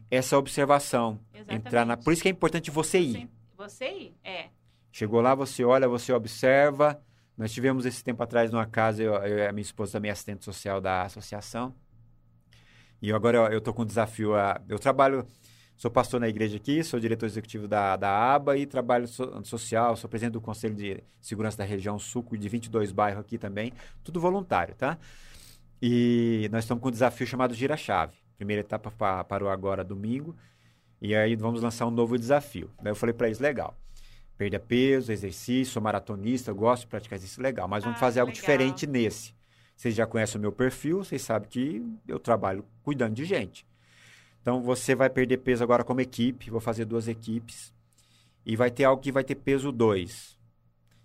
essa observação, entrar na... Por isso que é importante você ir. Você, ir? É. Chegou lá, você olha, você observa. Nós tivemos esse tempo atrás numa casa, eu, a minha esposa também é assistente social da associação. E agora eu, tô com um desafio. A, eu trabalho, sou pastor na igreja aqui, sou diretor executivo da, da ABA e trabalho so- social, sou presidente do Conselho de Segurança da Região Sul, de 22 bairros aqui também, tudo voluntário, tá? E nós estamos com um desafio chamado Gira Chave. Primeira etapa pa- parou agora domingo. E aí vamos lançar um novo desafio. Daí eu falei para eles, legal. Perda peso, exercício, sou maratonista, gosto de praticar exercício legal, mas vamos Ah, fazer algo legal. diferente nesse. Vocês já conhecem o meu perfil, vocês sabem que eu trabalho cuidando de gente. Então você vai perder peso agora como equipe, vou fazer duas equipes. E vai ter algo que vai ter peso 2.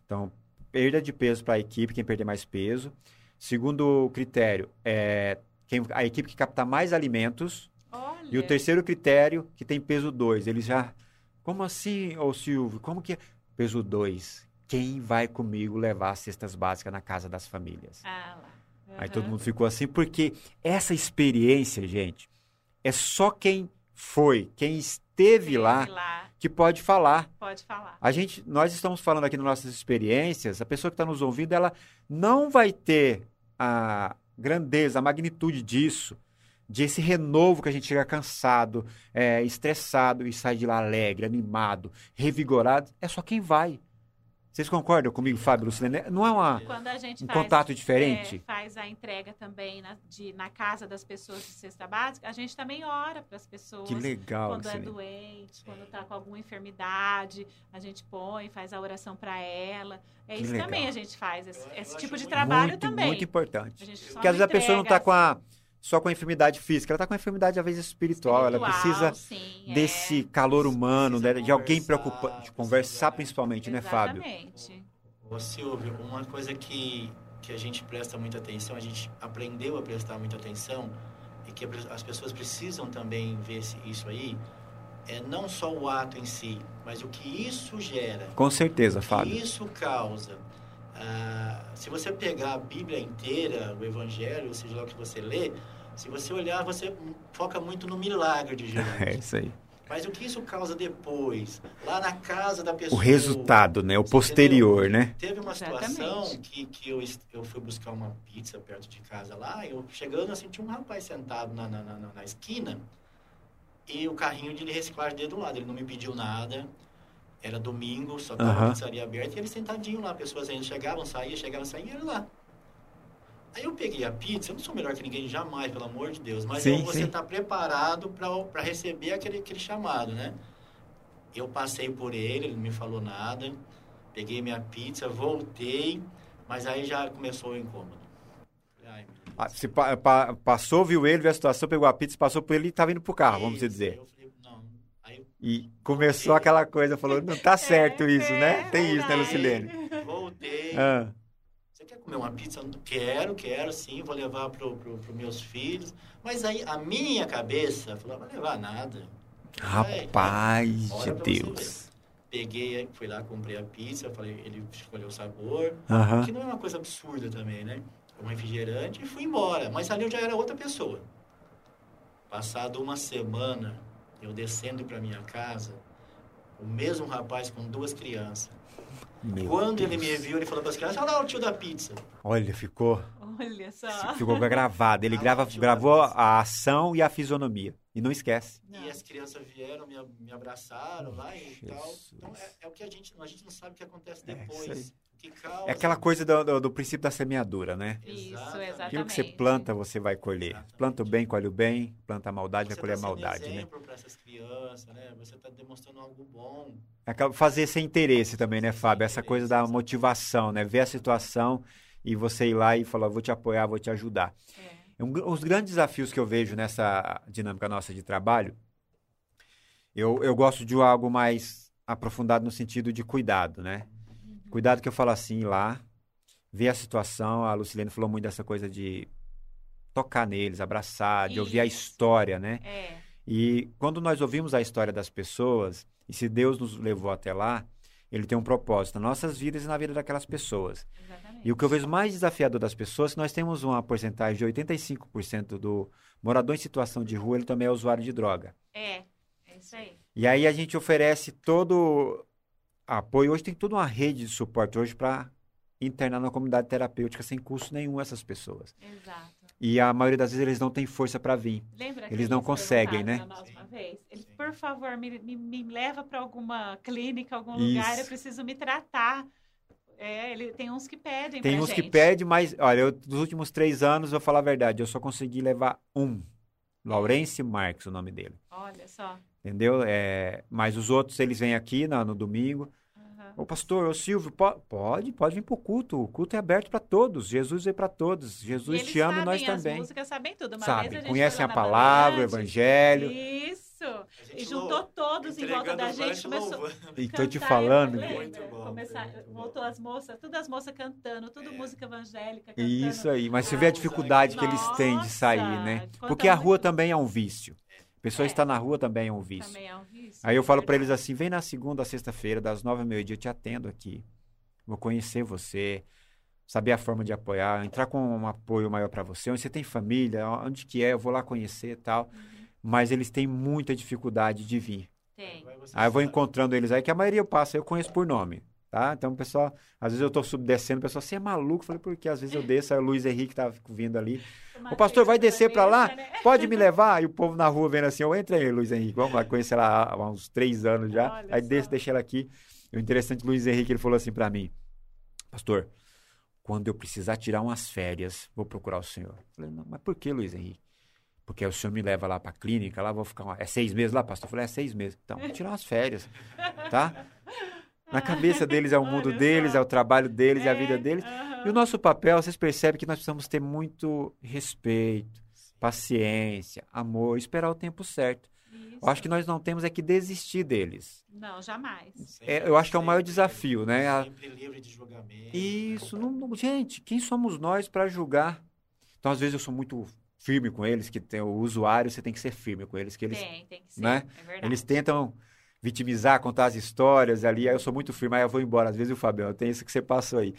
Então, perda de peso para a equipe, quem perder mais peso. Segundo critério, é quem, a equipe que captar mais alimentos. E o terceiro critério, que tem peso 2. Eles já. Como assim, ô Silvio? Como que é? Peso 2. Quem vai comigo levar as cestas básicas na casa das famílias? Ah, lá. Aí Aham. todo mundo ficou assim, porque essa experiência, gente, é só quem foi, quem esteve Esteve lá, lá, que pode falar. Pode falar. A gente, nós estamos falando aqui nas nossas experiências, a pessoa que está nos ouvindo, ela não vai ter a grandeza, a magnitude disso, de esse renovo que a gente chega cansado, é, estressado e sai de lá alegre, animado, revigorado. É só quem vai. Vocês concordam comigo, Fábio Lucilene? Não é uma, Quando a gente um faz, contato é, diferente? faz a entrega também na, de, na casa das pessoas de cesta básica, a gente também ora para as pessoas. Que legal, Quando é Lucilene. doente, quando está com alguma enfermidade, a gente põe, faz a oração para ela. É Que isso legal. também a gente faz, esse, esse tipo de trabalho muito, também. Muito importante. A gente só Porque às vezes a pessoa não está com a, só com a enfermidade física, ela está com a enfermidade, às vezes, espiritual. ela espiritual, precisa sim, desse é. calor humano, né, de alguém preocupante, de conversar principalmente, né, Fábio? Exatamente. Ô Silvio, uma coisa que, que a gente presta muita atenção, a gente aprendeu a prestar muita atenção e que as pessoas precisam também ver se- isso aí, é não só o ato em si, mas o que isso gera, Com certeza, o que Fábio. isso causa. Ah, se você pegar a Bíblia inteira, o Evangelho, ou seja lá o que você lê, se você olhar, você foca muito no milagre de Jesus. É isso aí. Mas o que isso causa depois, lá na casa da O pessoa? resultado, né? O posterior, né? Teve uma situação Exatamente. que, que eu, eu fui buscar uma pizza perto de casa lá, eu chegando assim, tinha um rapaz sentado na, na, na, na esquina e o carrinho de reciclagem dele do lado. Ele não me pediu nada, era domingo, só tava Aham. a pizzaria aberta e ele sentadinho lá, pessoas ainda chegavam, saíam, chegavam, saíam e ele lá. Aí eu peguei a pizza, eu não sou melhor que ninguém jamais, pelo amor de Deus, mas Sim, eu- você está preparado para receber aquele, aquele chamado, né? Eu passei por ele, ele não me falou nada, peguei minha pizza, voltei, mas aí já começou o incômodo. Ai. Ah, Se pa- pa- passou, viu ele, viu a situação, pegou a pizza, passou por ele e estava indo pro carro, vamos Isso, dizer. aí eu E começou aquela coisa, falou, não tá certo É, isso, né? é Tem isso, né. Lucilene? voltei. Ah, Você quer comer uma pizza? Quero, quero, sim, vou levar para pro, pro meus filhos. Mas aí a minha cabeça falou, vai levar nada. Rapaz de Deus. Peguei, fui lá, comprei a pizza, falei, ele escolheu o sabor. Aham. Que não é uma coisa absurda também, né? Um refrigerante e fui embora. Mas ali eu já era outra pessoa. Passado uma semana, eu descendo para minha casa, o mesmo rapaz com duas crianças. Meu Quando ele Deus. me viu, ele falou para as crianças, olha lá o tio da pizza. Olha, ficou, Olha só. ficou gravado. Ele grava, gravou a ação e a fisionomia. E não esquece. Não. E as crianças vieram, me, me abraçaram lá e tal. Jesus. Então é, é o que a gente, a gente não sabe o que acontece É, depois. causa. É aquela coisa do, do- do princípio da semeadura, né? Isso, Exatamente. Aquilo que você planta, você vai colher. Exatamente. Planta o bem, colhe o bem. Planta a maldade, Você vai colher a tá sendo maldade, né? para essas crianças, né? Você está demonstrando algo bom. Acaba fazer sem interesse também, né, Fábio? Essa coisa da motivação, né? Ver a situação e você ir lá e falar, vou te apoiar, vou te ajudar. É. Um os grandes desafios que eu vejo nessa dinâmica nossa de trabalho, eu, eu gosto de algo mais aprofundado no sentido de cuidado, né? Cuidado que eu falo assim lá, ver a situação, a Lucilene falou muito dessa coisa de tocar neles, abraçar, de ouvir a Isso. história, né? É. E quando nós ouvimos a história das pessoas, e se Deus nos levou até lá, ele tem um propósito nas nossas vidas e na vida daquelas pessoas. Exatamente. E o que eu vejo mais desafiador das pessoas nós temos uma porcentagem de 85% do morador em situação de rua, ele também é usuário de droga. É, é isso aí. E aí a gente oferece todo apoio. Hoje tem toda uma rede de suporte hoje para internar na comunidade terapêutica sem custo nenhum essas pessoas. Exato. E a maioria das vezes eles não têm força para vir. Lembra que Eles não eles conseguem, né? Sim, vez? Sim. por favor, me, me, me leva para alguma clínica, algum Isso. lugar, eu preciso me tratar. É, ele tem uns que pedem Tem pra uns que gente. pedem, mas olha, eu, dos últimos três anos, vou falar a verdade, eu só consegui levar um. Laurence Marques, o nome dele. Olha só. Entendeu? É, mas os outros, eles vêm aqui na- no domingo. Ô pastor, ô Silvio, po- pode, pode vir pro culto. O culto é aberto para todos. Jesus veio para todos. Jesus te ama e nós sabem as também. músicas, sabem tudo. Uma vez Sabe? a Conhecem a palavra, o evangelho. Isso. E juntou todos em volta da o gente, começou louvando. E tô te falando. lembra? Bom, Começar, muito bom. voltou as moças, todas as moças cantando, tudo É. música evangélica cantando. Isso aí. Mas você vê a dificuldade que eles têm de sair, né? Nossa, Porque a rua também é um vício. A pessoa É. estar na rua também é um vício. Também é um vício. Aí eu falo para eles assim: vem na segunda, sexta-feira, das nove ao meio-dia, eu te atendo aqui. Vou conhecer você, saber a forma de apoiar, entrar com um apoio maior para você. Onde você tem família, onde que é, eu vou lá conhecer e tal. Uhum. Mas eles têm muita dificuldade de vir. Tem. Aí eu vou encontrando eles aí, que a maioria eu passo, eu conheço por nome. Tá? Então, o pessoal, às vezes eu tô subdescendo, o pessoal, você é maluco? Eu falei, por quê? Às vezes eu desço, aí o Luiz Henrique tá vindo ali. O pastor vai descer para lá? né? Pode me levar? E o povo na rua vendo assim, eu entra aí, Luiz Henrique, vamos lá, conhecer ela há uns três anos já. Olha aí só. deixa, ela aqui. E o interessante, Luiz Henrique, ele falou assim para mim, pastor, quando eu precisar tirar umas férias, vou procurar o senhor. Eu falei, não, mas por que, Luiz Henrique? Porque o senhor me leva lá para clínica, lá vou ficar, uma... é seis meses lá, pastor? Eu falei, é seis meses. Então, vou tirar umas férias, tá? Na cabeça deles é o mundo deles, é o trabalho deles, é a vida É, deles. E o nosso papel, vocês percebem que nós precisamos ter muito respeito, paciência, amor, esperar o tempo certo. Isso. Eu acho que nós não temos é que desistir deles. Não, jamais. Sempre- É, eu acho que é o maior sempre- desafio, né? Sempre livre de julgamento. Isso, não, não- gente, quem somos nós para julgar? Então, às vezes eu sou muito firme com eles, que tem o usuário, você tem que ser firme com eles, que eles, Tem, tem que ser. né? É verdade. eles tentam vitimizar, contar as histórias ali, aí eu sou muito firme, aí eu vou embora. Às vezes o Fabião, tem isso que você passou aí.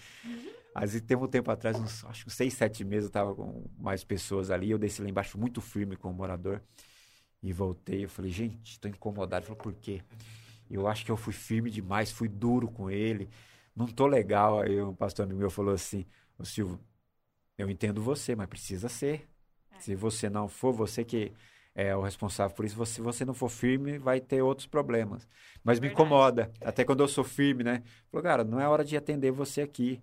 Às vezes teve um tempo atrás, uns, acho que uns seis, sete meses, eu tava com mais pessoas ali, eu desci lá embaixo muito firme com o morador e voltei, eu falei, gente, tô incomodado. Ele falou, por quê? Eu acho que eu fui firme demais, fui duro com ele, não tô legal. Aí um pastor amigo meu falou assim, ô Silvio, eu entendo você, mas precisa ser. É. Se você não for, você que é o responsável por isso, você- se você não for firme, vai ter outros problemas. Mas me Verdade. incomoda, até quando eu sou firme, né? Falou, cara, não é hora de atender você aqui.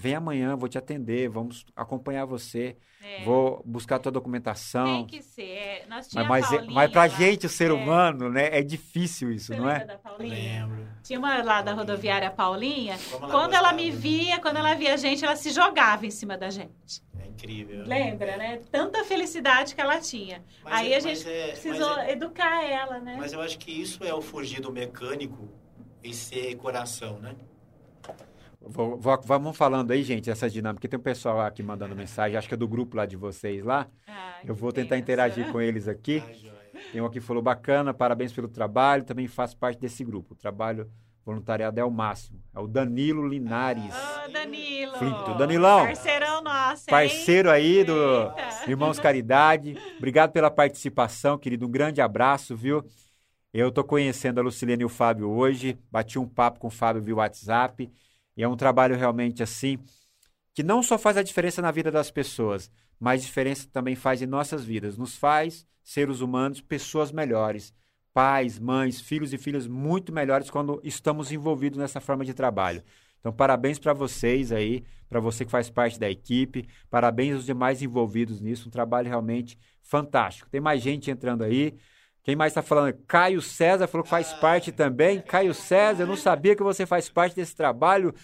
Vem amanhã, vou te atender, vamos acompanhar você, É, vou buscar a tua documentação. Tem que ser. É, Nós Mas, tinha mas, a é- Paulinha mas pra lá. gente, o ser É. humano, né, é difícil isso, Você não lembra é? da Paulinha? Lembro. Tinha uma lá da rodoviária Paulinha. Como ela Quando ela gostava. me via, quando ela via a gente, ela se jogava em cima da gente. É incrível. Lembra, né? Tanta felicidade que ela tinha. Mas Aí é- a gente mas é- precisou mas é- educar ela, né? Mas eu acho que isso é o fugir do mecânico e ser coração, né? Vou- vou- vamos falando aí, gente, essa dinâmica. Tem um pessoal aqui mandando mensagem, acho que é do grupo lá de vocês lá. Ai, Eu vou tentar interagir com eles aqui. Joia. Tem um aqui que falou bacana, parabéns pelo trabalho, também faço parte desse grupo. O trabalho voluntariado é o máximo. É o Danilo Linares, Ô, Danilo. Flinto. Danilão. Parceirão nosso, hein? parceiro aí do Eita. Irmãos Caridade. Obrigado pela participação, querido. Um grande abraço, viu? Eu tô conhecendo a Lucilene e o Fábio hoje, bati um papo com o Fábio via WhatsApp, e é um trabalho realmente assim que não só faz a diferença na vida das pessoas, mas diferença também faz em nossas vidas. Nos faz, seres humanos, pessoas melhores. Pais, mães, filhos e filhas muito melhores quando estamos envolvidos nessa forma de trabalho. Então, parabéns para vocês aí, para você que faz parte da equipe, parabéns aos demais envolvidos nisso, um trabalho realmente fantástico. Tem mais gente entrando aí. Quem mais está falando? Caio César falou que faz parte também. Caio César, eu não sabia que você faz parte desse trabalho.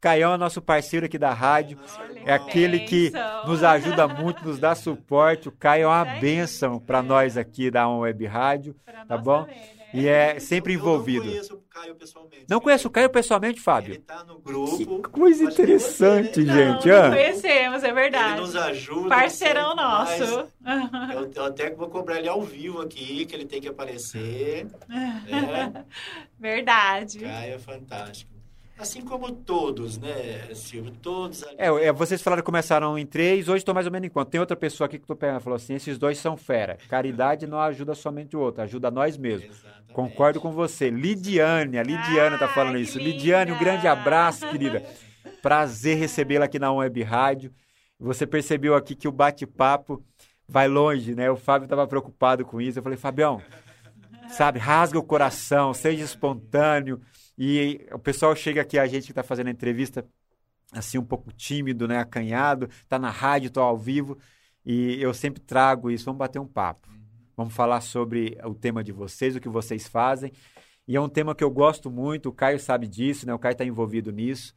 Caião é nosso parceiro aqui da rádio. É aquele que nos ajuda muito, nos dá suporte. O Caio é uma bênção para nós aqui da On Web Rádio. Tá bom? E é sempre Eu envolvido. não conheço o Caio pessoalmente. Não conhece o Caio pessoalmente, Ele Fábio? tá no grupo. Que coisa interessante, né? gente. Não, não conhecemos, é Ele verdade. nos ajuda. Parceirão sempre nosso. Eu, eu até vou cobrar ele ao vivo aqui, que ele tem que aparecer. É, Verdade. Caio é fantástico. Assim como todos, né, Silvio? Todos ali. É, é, vocês falaram que começaram em três, hoje estão mais ou menos em quanto? Tem outra pessoa aqui que tô pegando, falou assim, esses dois são fera. Caridade não ajuda somente o outro, ajuda nós mesmos. Exatamente. Concordo com você. Lidiane, a Lidiane tá Ai, falando isso. Lidiane, um grande abraço, querida. Prazer recebê-la aqui na Web Rádio. Você percebeu aqui que o bate-papo vai longe, né? O Fábio estava preocupado com isso. Eu falei, Fabião, sabe, rasga o coração, seja espontâneo. E o pessoal chega aqui, a gente que está fazendo a entrevista, assim, um pouco tímido, né? Acanhado, tá na rádio, tô ao vivo. E eu sempre trago isso. Vamos bater um papo. Vamos falar sobre o tema de vocês, o que vocês fazem. E é um tema que eu gosto muito, o Caio sabe disso, né? O Caio está envolvido nisso.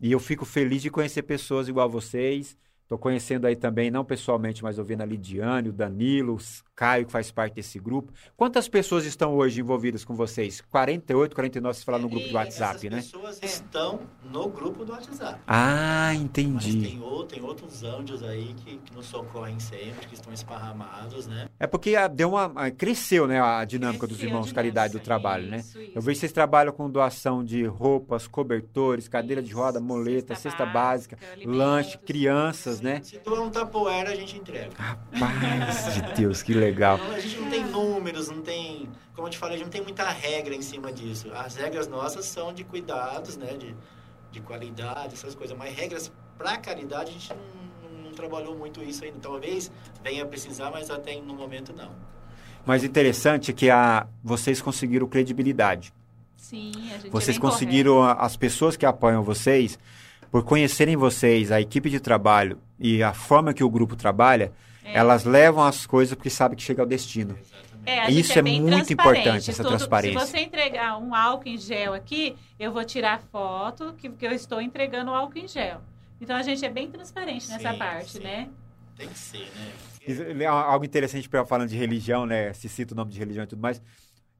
E eu fico feliz de conhecer pessoas igual vocês. Estou conhecendo aí também, não pessoalmente, mas ouvindo a Lidiane, o Danilo, Caio, que faz parte desse grupo. Quantas pessoas estão hoje envolvidas com vocês? 48, 49, se falar no grupo Isso. WhatsApp, Essas né? pessoas estão no grupo do WhatsApp. Ah, Mas entendi. tem, ou- tem outros anjos aí que, que nos socorrem sempre, que estão esparramados, né? É porque a- deu uma, a- cresceu, né, a dinâmica dos Cresceu irmãos a Caridade do trabalho, né? isso, Eu isso. vejo que vocês trabalham com doação de roupas, cobertores, cadeira de roda, Isso, moleta, cesta cesta básica, básica, lanche, crianças, né? Se doar um tapoeira, a gente entrega. Rapaz de Deus, que legal. Não, a gente não tem números, não tem. Como eu te falei, a gente não tem muita regra em cima disso. As regras nossas são de cuidados, né? De, de qualidade, essas coisas. Mas regras para caridade, a gente não, não trabalhou muito isso ainda. Talvez venha a precisar, mas até no momento não. Mas interessante é que a, vocês conseguiram credibilidade. Sim, a gente é Vocês bem conseguiram, a- as pessoas que apoiam vocês, por conhecerem vocês, a equipe de trabalho e a forma que o grupo trabalha, É. elas levam as coisas porque sabem que chega ao destino. É, Isso é bem muito importante, essa Tudo- transparência. Se você entregar um álcool em gel aqui, eu vou tirar foto que, que eu estou entregando o álcool em gel. Então a gente é bem transparente nessa Sim, parte, sim. né? Tem que ser, né? Isso é algo interessante para falando de religião, né? Se cita o nome de religião e tudo mais.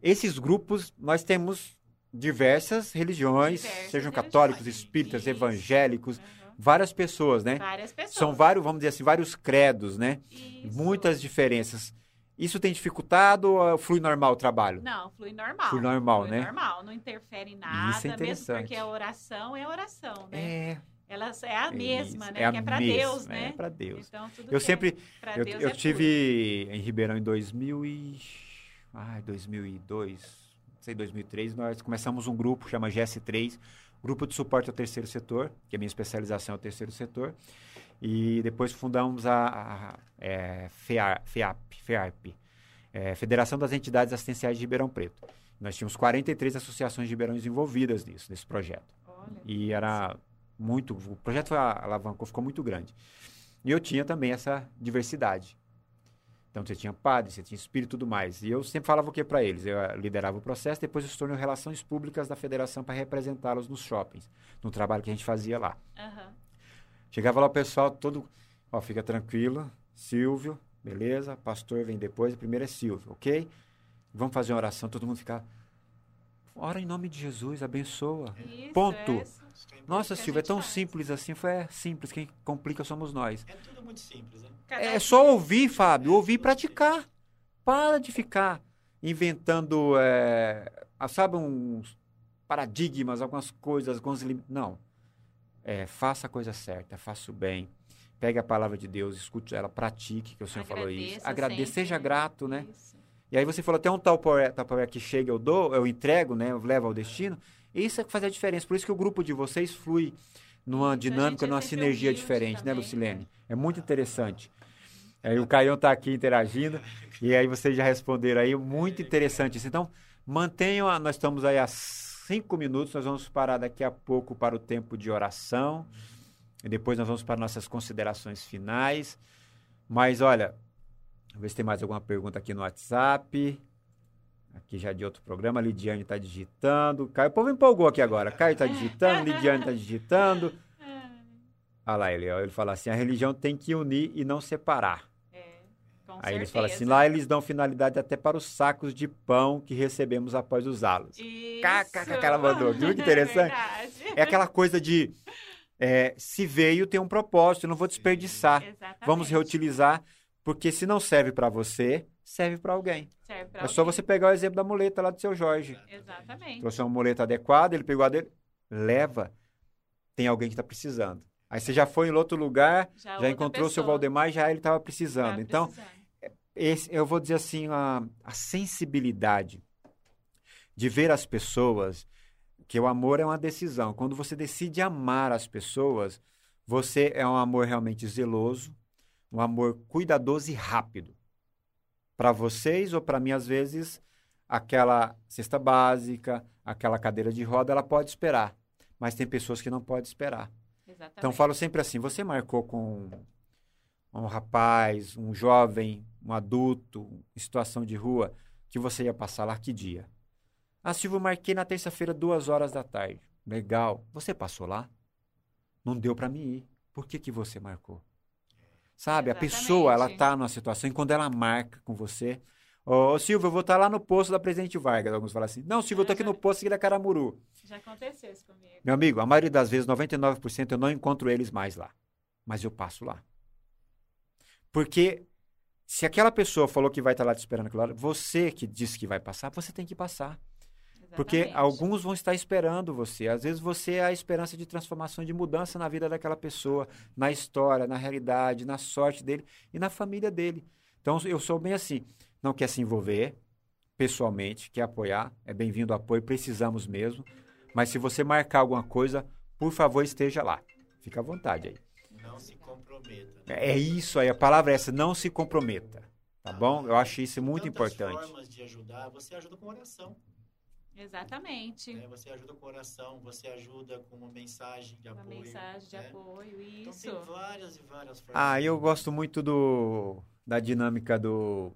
Esses grupos, nós temos diversas religiões, Diversas sejam religiões. católicos, espíritas, Isso. evangélicos, Aham. Várias pessoas, né? Várias pessoas. São vários, vamos dizer assim, vários credos, né? Isso. Muitas diferenças. Isso tem dificultado ou flui normal o trabalho? Não, flui normal. Flui normal, Flui né? normal, não interfere em nada, Isso é mesmo porque a oração é oração, né? É, Ela é a é mesma, isso, né? é a que é para Deus, né? É para Deus. Então, tudo Eu que sempre, é eu, eu é tive em Ribeirão em 2000 e, ai, 2002, não sei, 2003, nós começamos um grupo, chama GS3, Grupo de Suporte ao Terceiro Setor, que a minha especialização é o Terceiro Setor, e depois fundamos a, a é, FEAR, FEAP, FEARP, é, Federação das Entidades Assistenciais de Ribeirão Preto. Nós tínhamos 43 associações de Ribeirões envolvidas nisso, nesse projeto. Olha, E era muito. O projeto foi- alavancou, ficou muito grande. E eu tinha também essa diversidade. Então você tinha padre, você tinha espírito e tudo mais. E eu sempre falava o que para eles? Eu eh, liderava o processo, depois eu se tornei relações públicas da federação para representá-los nos shoppings, no trabalho que a gente fazia lá. aham. Chegava lá o pessoal todo, ó, fica tranquilo, Silvio, beleza, pastor vem depois, o primeiro é Silvio, ok? Vamos fazer uma oração, todo mundo ficar ora em nome de Jesus, abençoa. Isso, Ponto. é Nossa, Silvia, é tão faz. simples assim. Foi é simples, quem complica somos nós. É tudo muito simples, né? É só ouvir, Fábio, ouvir e praticar. Para de ficar inventando, é, ah, sabe, uns paradigmas, algumas coisas, alguns lim... Não. É, faça a coisa certa, faça o bem. Pegue a palavra de Deus, escute ela, pratique, que o Senhor falou isso. Agradeça seja grato, né? Isso. E aí você falou, até um Tupperware, Tupperware que chega, eu dou, eu entrego, né? Eu levo ao destino. Isso é que faz a diferença. Por isso que o grupo de vocês flui numa dinâmica, é numa sempre sinergia diferente, né, também, Lucilene? É muito interessante. Aí o Caião está aqui interagindo, e aí vocês já responderam aí, muito interessante isso. Então, mantenham, a, nós estamos aí há cinco minutos, nós vamos parar daqui a pouco para o tempo de oração, e depois nós vamos para nossas considerações finais. Mas olha, vamos ver se tem mais alguma pergunta aqui no WhatsApp. Aqui já de outro programa, a Lidiane está digitando. Caio, o povo empolgou aqui agora. Caio está digitando, Lidiane está digitando. Olha lá ele, ó, ele fala assim, a religião tem que unir e não separar. É, com Aí eles falam assim, lá eles dão finalidade até para os sacos de pão que recebemos após usá-los. Caca, que ela mandou. Viu que interessante? É. É aquela coisa de, é, se veio, tem um propósito, eu não vou desperdiçar. Exatamente. Vamos reutilizar, porque se não serve para você, serve para alguém. Serve É só alguém. você pegar o exemplo da muleta lá do seu Jorge. Exatamente. Trouxe uma muleta adequada, ele pegou a dele, leva. Tem alguém que está precisando. Aí você já foi em outro lugar, Já, já encontrou o seu Valdemar, já ele estava tá precisando. Então, precisando. esse, eu vou dizer assim, a, a sensibilidade de ver as pessoas, que o amor é uma decisão. Quando você decide amar as pessoas, você é um amor realmente zeloso, um amor cuidadoso e rápido. Para vocês ou para mim, às vezes, aquela cesta básica, aquela cadeira de roda, ela pode esperar. Mas tem pessoas que não podem esperar. Exatamente. Então, falo sempre assim: você marcou com um rapaz, um jovem, um adulto, em situação de rua, que você ia passar lá que dia? Ah, Silvio, marquei na terça-feira, duas horas da tarde. Legal. Você passou lá? Não deu para mim ir. Por que, que você marcou? Sabe, a Exatamente. pessoa, ela tá numa situação, e quando ela marca com você, ô, Silvio, eu vou estar lá no posto da Presidente Vargas. Alguns falam assim, não, Silvio, eu tô aqui no posto da Caramuru. Já aconteceu isso comigo. Meu amigo, a maioria das vezes, 99%, eu não encontro eles mais lá. Mas eu passo lá. Porque se aquela pessoa falou que vai estar lá te esperando você que disse que vai passar, você tem que passar. Porque alguns vão estar esperando você. Às vezes você é a esperança de transformação, de mudança na vida daquela pessoa, na história, na realidade, na sorte dele e na família dele. Então eu sou bem assim. Não quer se envolver pessoalmente, quer apoiar, é bem-vindo o apoio, precisamos mesmo. Mas se você marcar alguma coisa, por favor, esteja lá. Fica à vontade aí. Não se comprometa. né? É isso aí, a palavra é essa, não se comprometa. Tá bom? Eu acho isso muito Tantas importante. formas de ajudar, você ajuda com oração. Exatamente. né? Você ajuda com oração, você ajuda com uma mensagem de Uma apoio. mensagem de né? apoio, Então isso. tem várias e várias formas. Ah, eu gosto muito do da dinâmica do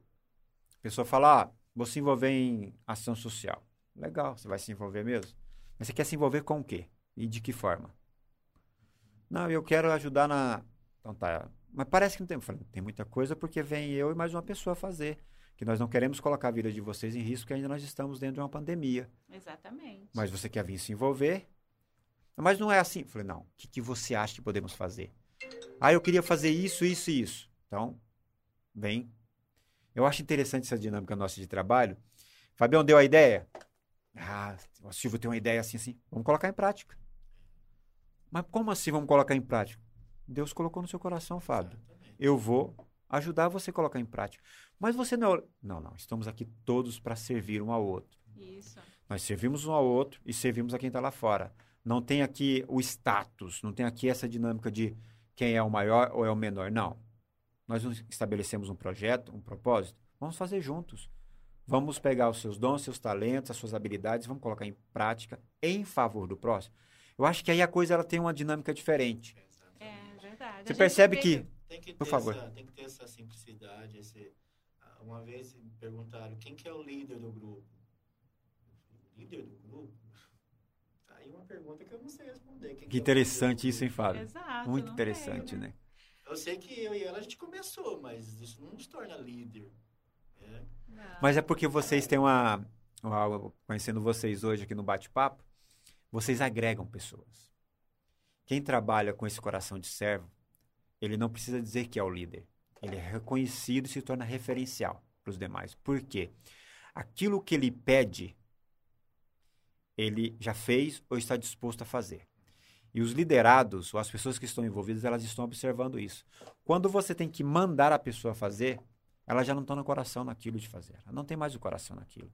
a pessoa fala, ah, vou se envolver em ação social. Legal, você vai se envolver mesmo? Mas você quer se envolver com o quê? E de que forma? Não, eu quero ajudar na. Então tá. Mas parece que não tem. Eu falei, tem muita coisa porque vem eu e mais uma pessoa fazer. Que nós não queremos colocar a vida de vocês em risco, porque ainda nós estamos dentro de uma pandemia. Exatamente. Mas você quer vir se envolver? Mas não é assim. Eu falei, não. O que, que você acha que podemos fazer? Ah, eu queria fazer isso, isso e isso. Então, vem. Eu acho interessante essa dinâmica nossa de trabalho. Fabião deu a ideia? Ah, o Silvio tem uma ideia assim, assim. Vamos colocar em prática. Mas como assim vamos colocar em prática? Deus colocou no seu coração, Fábio. Eu vou ajudar você a colocar em prática. Mas você não. é Não, não. Estamos aqui todos para servir um ao outro. Isso. Nós servimos um ao outro e servimos a quem está lá fora. Não tem aqui o status, não tem aqui essa dinâmica de quem é o maior ou é o menor. Não. Nós estabelecemos um projeto, um propósito. Vamos fazer juntos. Vamos pegar os seus dons, seus talentos, as suas habilidades, vamos colocar em prática em favor do próximo. Eu acho que aí a coisa ela tem uma dinâmica diferente. É verdade. Você percebe vê que Tem que ter, Por favor. Essa, tem que ter essa simplicidade. Esse... ah, Uma vez me perguntaram quem que é o líder do grupo. Falei, Líder do grupo? Tá Aí uma pergunta que eu não sei responder. Quem que é interessante isso, hein? Fábio? Exato. Muito interessante, tem, né? Eu sei que eu e ela a gente começou, mas isso não nos torna líder. né? Mas é porque vocês têm uma, ó, conhecendo vocês hoje aqui no bate-papo, vocês agregam pessoas. Quem trabalha com esse coração de servo, ele não precisa dizer que é o líder. Ele é reconhecido e se torna referencial para os demais. Por quê? Aquilo que ele pede, ele já fez ou está disposto a fazer. E os liderados, ou as pessoas que estão envolvidas, elas estão observando isso. Quando você tem que mandar a pessoa fazer, ela já não está no coração naquilo de fazer. Ela não tem mais o coração naquilo.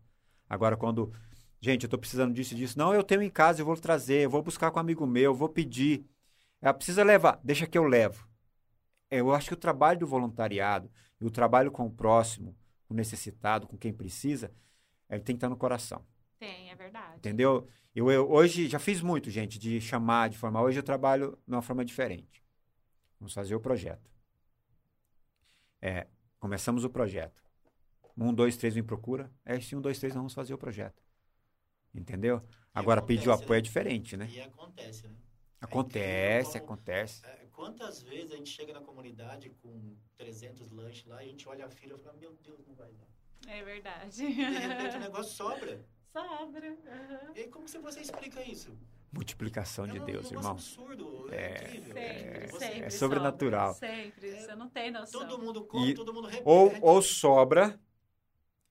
Agora, quando, gente, eu estou precisando disso e disso, não, eu tenho em casa, eu vou trazer, eu vou buscar com um amigo meu, eu vou pedir. Ela precisa levar, deixa que eu levo. Eu acho que o trabalho do voluntariado e o trabalho com o próximo, com o necessitado, com quem precisa, ele tem que estar no coração. Tem, é verdade. Entendeu? Eu, eu, hoje já fiz muito, gente, de chamar, de formar. Hoje eu trabalho de uma forma diferente. Vamos fazer o projeto. É, começamos o projeto. Um, dois, três me procura. É, se um, dois, três, vamos fazer o projeto. Entendeu? Agora, pedir o apoio né? é diferente, né? E acontece, né? Acontece, É acontece. É, Quantas vezes a gente chega na comunidade com 300 lanches lá e a gente olha a fila e fala, meu Deus, não vai dar. É verdade. De repente o negócio sobra. Sobra. aham. E aí, como que você explica isso? Multiplicação de é um Deus, negócio irmão. absurdo, é, É, incrível. Sempre, Você- sempre. é sobrenatural. sobra. Sempre, você não tem noção. Todo mundo come, E- todo mundo repete. Ou, ou sobra,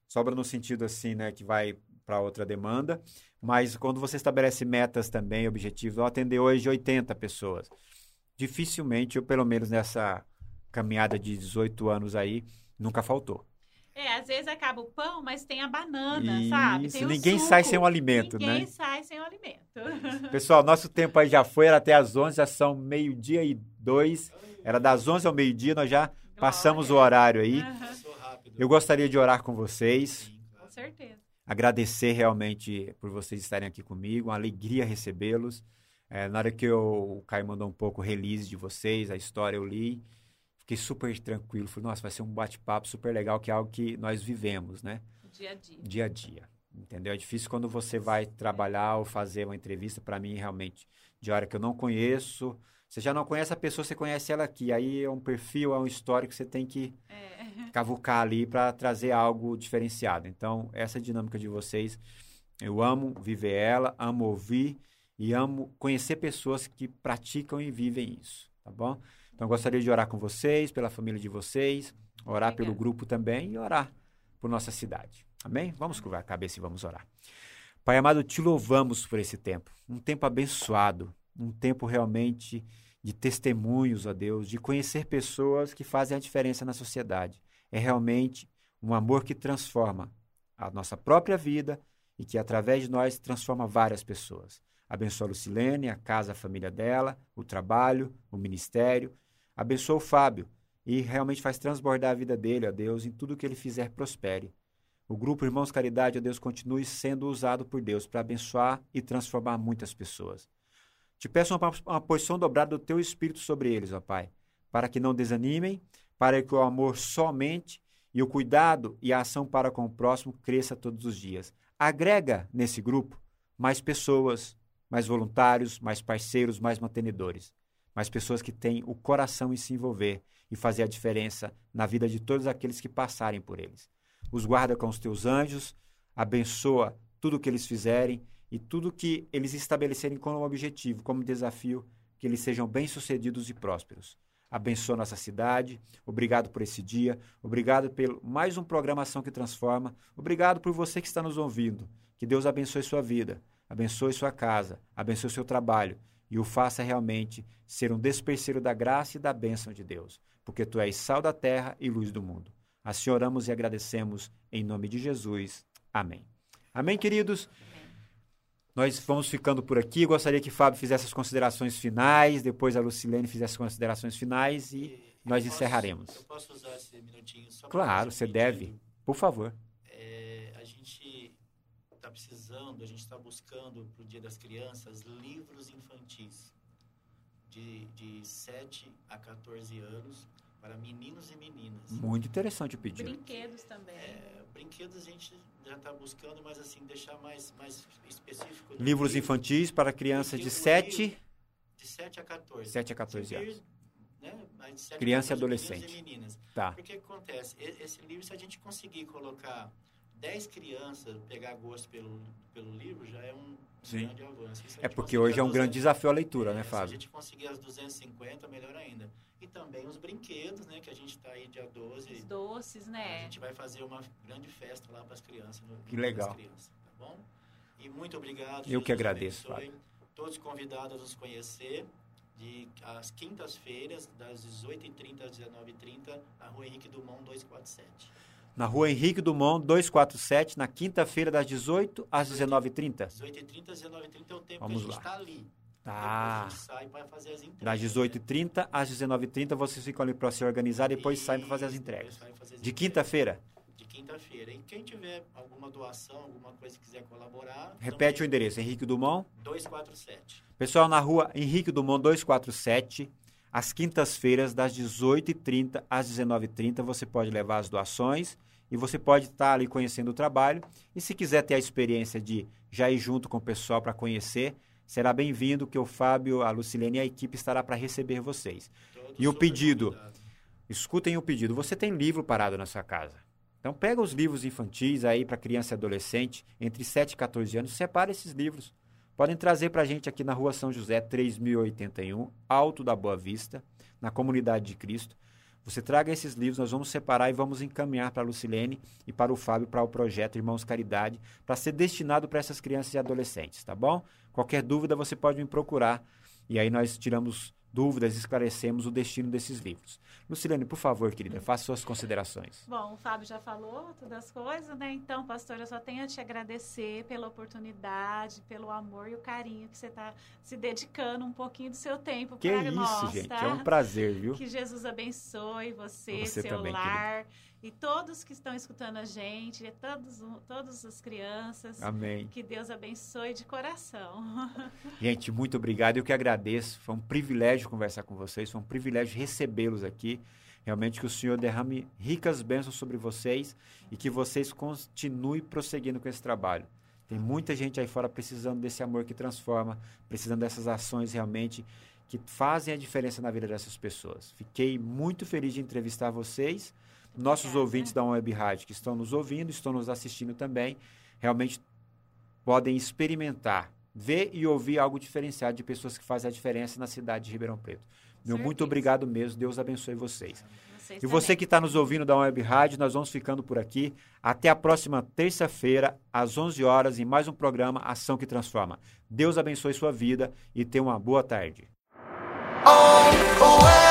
sobra no sentido assim, né, que vai para outra demanda, mas quando você estabelece metas também, objetivos, eu atender hoje 80 pessoas. Dificilmente, eu pelo menos nessa caminhada de 18 anos aí, nunca faltou. É, às vezes acaba o pão, mas tem a banana, Isso, sabe? Tem ninguém sai sem o alimento, Ninguém né? sai sem o alimento. Pessoal, nosso tempo aí já foi, era até às 11, já são meio-dia e dois. Era das 11 ao meio-dia, nós já passamos o horário aí. Rápido. Eu gostaria de orar com vocês. Com certeza. agradecer realmente por vocês estarem aqui comigo, uma alegria recebê-los. É, na hora que eu, o Caio mandou um pouco o release de vocês, a história eu li, fiquei super tranquilo. Falei, nossa, vai ser um bate-papo super legal, que é algo que nós vivemos, né? Dia a dia. Dia a dia. Entendeu? É difícil quando você vai trabalhar ou fazer uma entrevista, para mim, realmente, de hora que eu não conheço. Você já não conhece a pessoa, você conhece ela aqui. Aí é um perfil, é um histórico que você tem que É. cavucar ali para trazer algo diferenciado. Então, essa dinâmica de vocês, eu amo viver ela, amo ouvir e amo conhecer pessoas que praticam e vivem isso, tá bom? Então, gostaria de orar com vocês, pela família de vocês, orar Obrigada. pelo grupo também e orar por nossa cidade. Amém? Vamos curvar a cabeça e vamos orar. Pai amado, te louvamos por esse tempo, um tempo abençoado, um tempo realmente de testemunhos, ó Deus, de conhecer pessoas que fazem a diferença na sociedade. É realmente um amor que transforma a nossa própria vida e que, através de nós, transforma várias pessoas. Abençoa a Lucilene, a casa, a família dela, o trabalho, o ministério. Abençoa o Fábio e realmente faz transbordar a vida dele, ó Deus, em tudo que ele fizer prospere. O grupo Irmãos Caridade, ó Deus, continue sendo usado por Deus para abençoar e transformar muitas pessoas. Te peço uma, uma posição dobrada do teu Espírito sobre eles, ó Pai, para que não desanimem, para que o amor somente e o cuidado e a ação para com o próximo cresça todos os dias. Agrega nesse grupo mais pessoas, mais voluntários, mais parceiros, mais mantenedores, mais pessoas que têm o coração em se envolver e fazer a diferença na vida de todos aqueles que passarem por eles. Os guarda com os teus anjos, abençoa tudo o que eles fizerem e tudo que eles estabelecerem como objetivo, como desafio, que eles sejam bem-sucedidos e prósperos. Abençoa nossa cidade. Obrigado por esse dia. Obrigado por mais um programação que transforma. Obrigado por você que está nos ouvindo. Que Deus abençoe sua vida, abençoe sua casa, abençoe seu trabalho e o faça realmente ser um desperceiro da graça e da bênção de Deus, porque tu és sal da terra e luz do mundo. Assim oramos e agradecemos em nome de Jesus. Amém. Amém, queridos? Nós vamos ficando por aqui. Gostaria que Fábio fizesse as considerações finais, depois a Lucilene fizesse as considerações finais e E nós eu posso- encerraremos. Eu posso usar esse minutinho só Claro, você deve. Por favor. É, a gente está precisando, a gente está buscando para o Dia das Crianças livros infantis de, de 7 a 14 anos para meninos e meninas. Muito interessante o pedido. Brinquedos também. É, brinquedos a gente já está buscando, mas assim, deixar mais, mais específico. Livros Livro infantis para crianças de Livro- 7 De 7 a 14. 7 a 14 anos. Né? Mas de 7 a Criança e 14, meninos adolescente. E meninas. Tá. Porque o que acontece? Esse livro, se a gente conseguir colocar 10 crianças pegar gosto pelo, pelo livro já é um Sim. grande avanço. A É porque hoje é um grande 200 desafio a leitura, né, é, Se a Fábio? gente conseguir as 250, melhor ainda. E também os brinquedos, né? Que a gente está aí dia 12. Os doces, A né? gente vai fazer uma grande festa lá para as crianças. No, Que legal. Crianças, tá bom? E muito obrigado. Eu que agradeço, abençoe. Todos convidados a nos conhecer de às quintas-feiras, das 18h30 às 19h30, na rua Henrique Dumont 247. Na rua Henrique Dumont, 247, na quinta-feira, das 18 às 19h30. 18h30 às 19h30 é o tempo Vamos que a gente está ali. Tá. Depois a gente sai para fazer as entregas. Das né? 18h30 às 19h30, vocês ficam ali para se organizar e depois saem para fazer as entregas. saem fazer as De quinta-feira, De quinta-feira. E quem tiver alguma doação, alguma coisa que quiser colaborar, repete o também, endereço, Henrique Dumont. 247. Pessoal, na rua Henrique Dumont 247, às quintas-feiras, das 18h30 às 19h30, você pode levar as doações e você pode estar ali conhecendo o trabalho. E se quiser ter a experiência de já ir junto com o pessoal para conhecer, será bem-vindo que o Fábio, a Lucilene e a equipe estará para receber vocês. Todos E o pedido? Escutem o pedido. Você tem livro parado na sua casa. Então pega os livros infantis aí para criança e adolescente, entre 7 e 14 anos, separa esses livros. Podem trazer para a gente aqui na Rua São José, 3081, Alto da Boa Vista, na Comunidade de Cristo. Você traga esses livros, nós vamos separar e vamos encaminhar para a Lucilene e para o Fábio para o projeto Irmãos Caridade, para ser destinado para essas crianças e adolescentes, tá bom? Qualquer dúvida você pode me procurar e aí nós tiramos dúvidas, esclarecemos o destino desses livros. Lucilene, por favor, querida, faça suas considerações. Bom, o Fábio já falou todas as coisas, né? Então, pastor, eu só tenho a te agradecer pela oportunidade, pelo amor e o carinho que você está se dedicando um pouquinho do seu tempo Que para isso, nós, gente, tá? é um prazer, viu? Que Jesus abençoe você, Você seu também, lar e todos que estão escutando a gente, e todos, todas as crianças. Amém. Que Deus abençoe de coração. Gente, muito obrigado. Eu que agradeço. Foi um privilégio conversar com vocês, foi um privilégio recebê-los aqui. Realmente que o Senhor derrame ricas bênçãos sobre vocês e que vocês continuem prosseguindo com esse trabalho. Tem muita gente aí fora precisando desse amor que transforma, precisando dessas ações realmente que fazem a diferença na vida dessas pessoas. Fiquei muito feliz de entrevistar vocês, nossos ouvintes da Web Rádio que estão nos ouvindo, estão nos assistindo também. Realmente podem experimentar, ver e ouvir algo diferenciado de pessoas que fazem a diferença na cidade de Ribeirão Preto. Meu muito obrigado mesmo. Deus abençoe vocês. Vocês E você também. que está nos ouvindo da Web Rádio, nós vamos ficando por aqui. Até a próxima terça-feira, às 11 horas, em mais um programa Ação que Transforma. Deus abençoe sua vida e tenha uma boa tarde. oh,